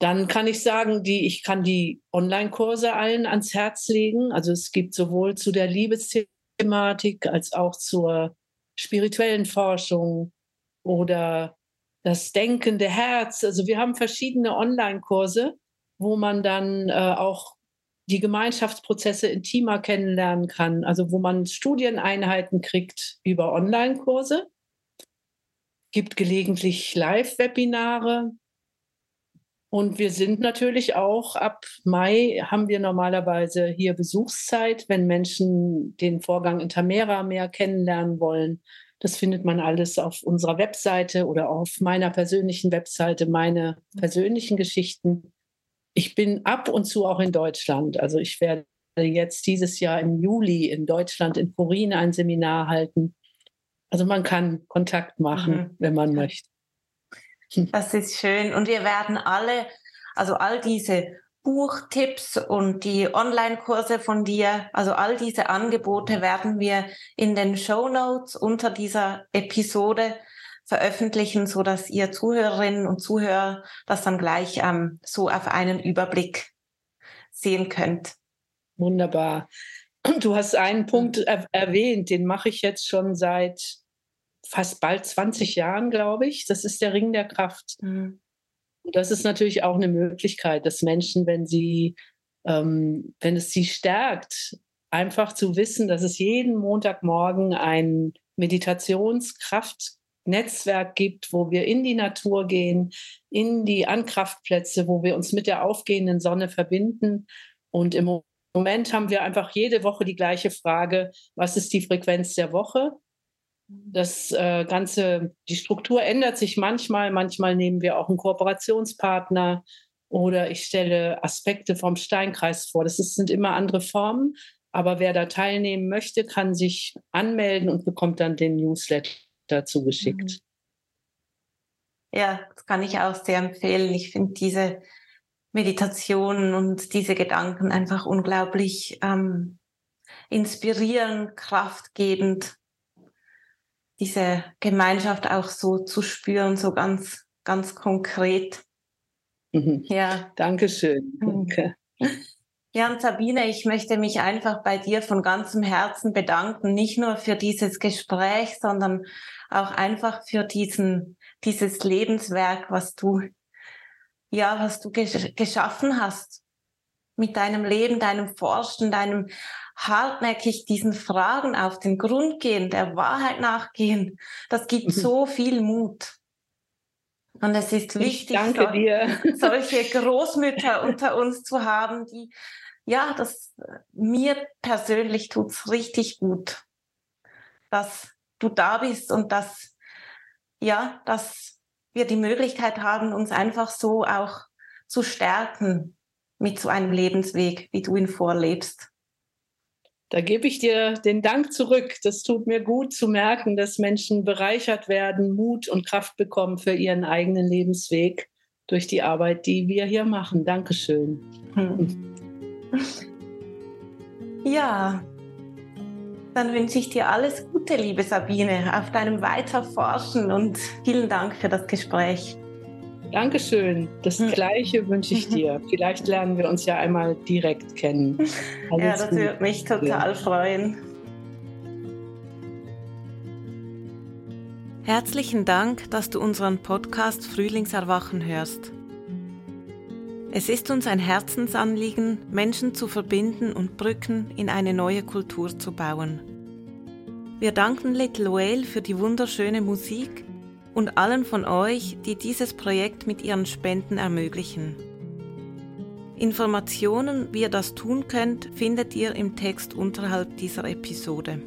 Dann kann ich sagen, die, ich kann die Online-Kurse allen ans Herz legen. Also es gibt sowohl zu der Liebesthematik als auch zur spirituellen Forschung oder das denkende Herz. Also wir haben verschiedene Online-Kurse wo man dann äh, auch die Gemeinschaftsprozesse intimer kennenlernen kann, also wo man Studieneinheiten kriegt über Online-Kurse, gibt gelegentlich Live-Webinare. Und wir sind natürlich auch ab Mai haben wir normalerweise hier Besuchszeit, wenn Menschen den Vorgang in Tamera mehr kennenlernen wollen. Das findet man alles auf unserer Webseite oder auf meiner persönlichen Webseite, meine persönlichen Geschichten ich bin ab und zu auch in Deutschland. Also ich werde jetzt dieses Jahr im Juli in Deutschland in Purin ein Seminar halten. Also man kann Kontakt machen, mhm. wenn man möchte. Das ist schön. Und wir werden alle, also all diese Buchtipps und die Online-Kurse von dir, also all diese Angebote werden wir in den Show Notes unter dieser Episode veröffentlichen, so dass ihr Zuhörerinnen und Zuhörer das dann gleich ähm, so auf einen Überblick sehen könnt. Wunderbar. Du hast einen Punkt er erwähnt, den mache ich jetzt schon seit fast bald 20 Jahren, glaube ich. Das ist der Ring der Kraft. Mhm. Das ist natürlich auch eine Möglichkeit, dass Menschen, wenn sie, ähm, wenn es sie stärkt, einfach zu wissen, dass es jeden Montagmorgen ein Meditationskraft Netzwerk gibt, wo wir in die Natur gehen, in die Ankraftplätze, wo wir uns mit der aufgehenden Sonne verbinden. Und im Moment haben wir einfach jede Woche die gleiche Frage, was ist die Frequenz der Woche? Das äh, Ganze, die Struktur ändert sich manchmal. Manchmal nehmen wir auch einen Kooperationspartner oder ich stelle Aspekte vom Steinkreis vor. Das ist, sind immer andere Formen. Aber wer da teilnehmen möchte, kann sich anmelden und bekommt dann den Newsletter zugeschickt. Mhm. Ja, das kann ich auch sehr empfehlen. Ich finde diese Meditationen und diese Gedanken einfach unglaublich ähm, inspirierend, kraftgebend, diese Gemeinschaft auch so zu spüren, so ganz, ganz konkret. Mhm. Ja. Dankeschön. Mhm. Danke. Ja, und Sabine, ich möchte mich einfach bei dir von ganzem Herzen bedanken, nicht nur für dieses Gespräch, sondern auch einfach für diesen, dieses Lebenswerk, was du, ja, was du gesch geschaffen hast. Mit deinem Leben, deinem Forschen, deinem hartnäckig diesen Fragen auf den Grund gehen, der Wahrheit nachgehen. Das gibt mhm. so viel Mut. Und es ist wichtig, so, solche Großmütter unter uns zu haben, die, ja, das mir persönlich tut's richtig gut, dass du da bist und dass, ja, dass wir die Möglichkeit haben, uns einfach so auch zu stärken mit so einem Lebensweg, wie du ihn vorlebst. Da gebe ich dir den Dank zurück. Das tut mir gut zu merken, dass Menschen bereichert werden, Mut und Kraft bekommen für ihren eigenen Lebensweg durch die Arbeit, die wir hier machen. Dankeschön. Hm. Ja, dann wünsche ich dir alles Gute, liebe Sabine, auf deinem Weiterforschen und vielen Dank für das Gespräch. Dankeschön. Das hm. Gleiche wünsche ich dir. Vielleicht lernen wir uns ja einmal direkt kennen. Alles ja, das würde mich total freuen. Herzlichen Dank, dass du unseren Podcast Frühlingserwachen hörst. Es ist uns ein Herzensanliegen, Menschen zu verbinden und Brücken in eine neue Kultur zu bauen. Wir danken Little Whale für die wunderschöne Musik und allen von euch, die dieses Projekt mit ihren Spenden ermöglichen. Informationen, wie ihr das tun könnt, findet ihr im Text unterhalb dieser Episode.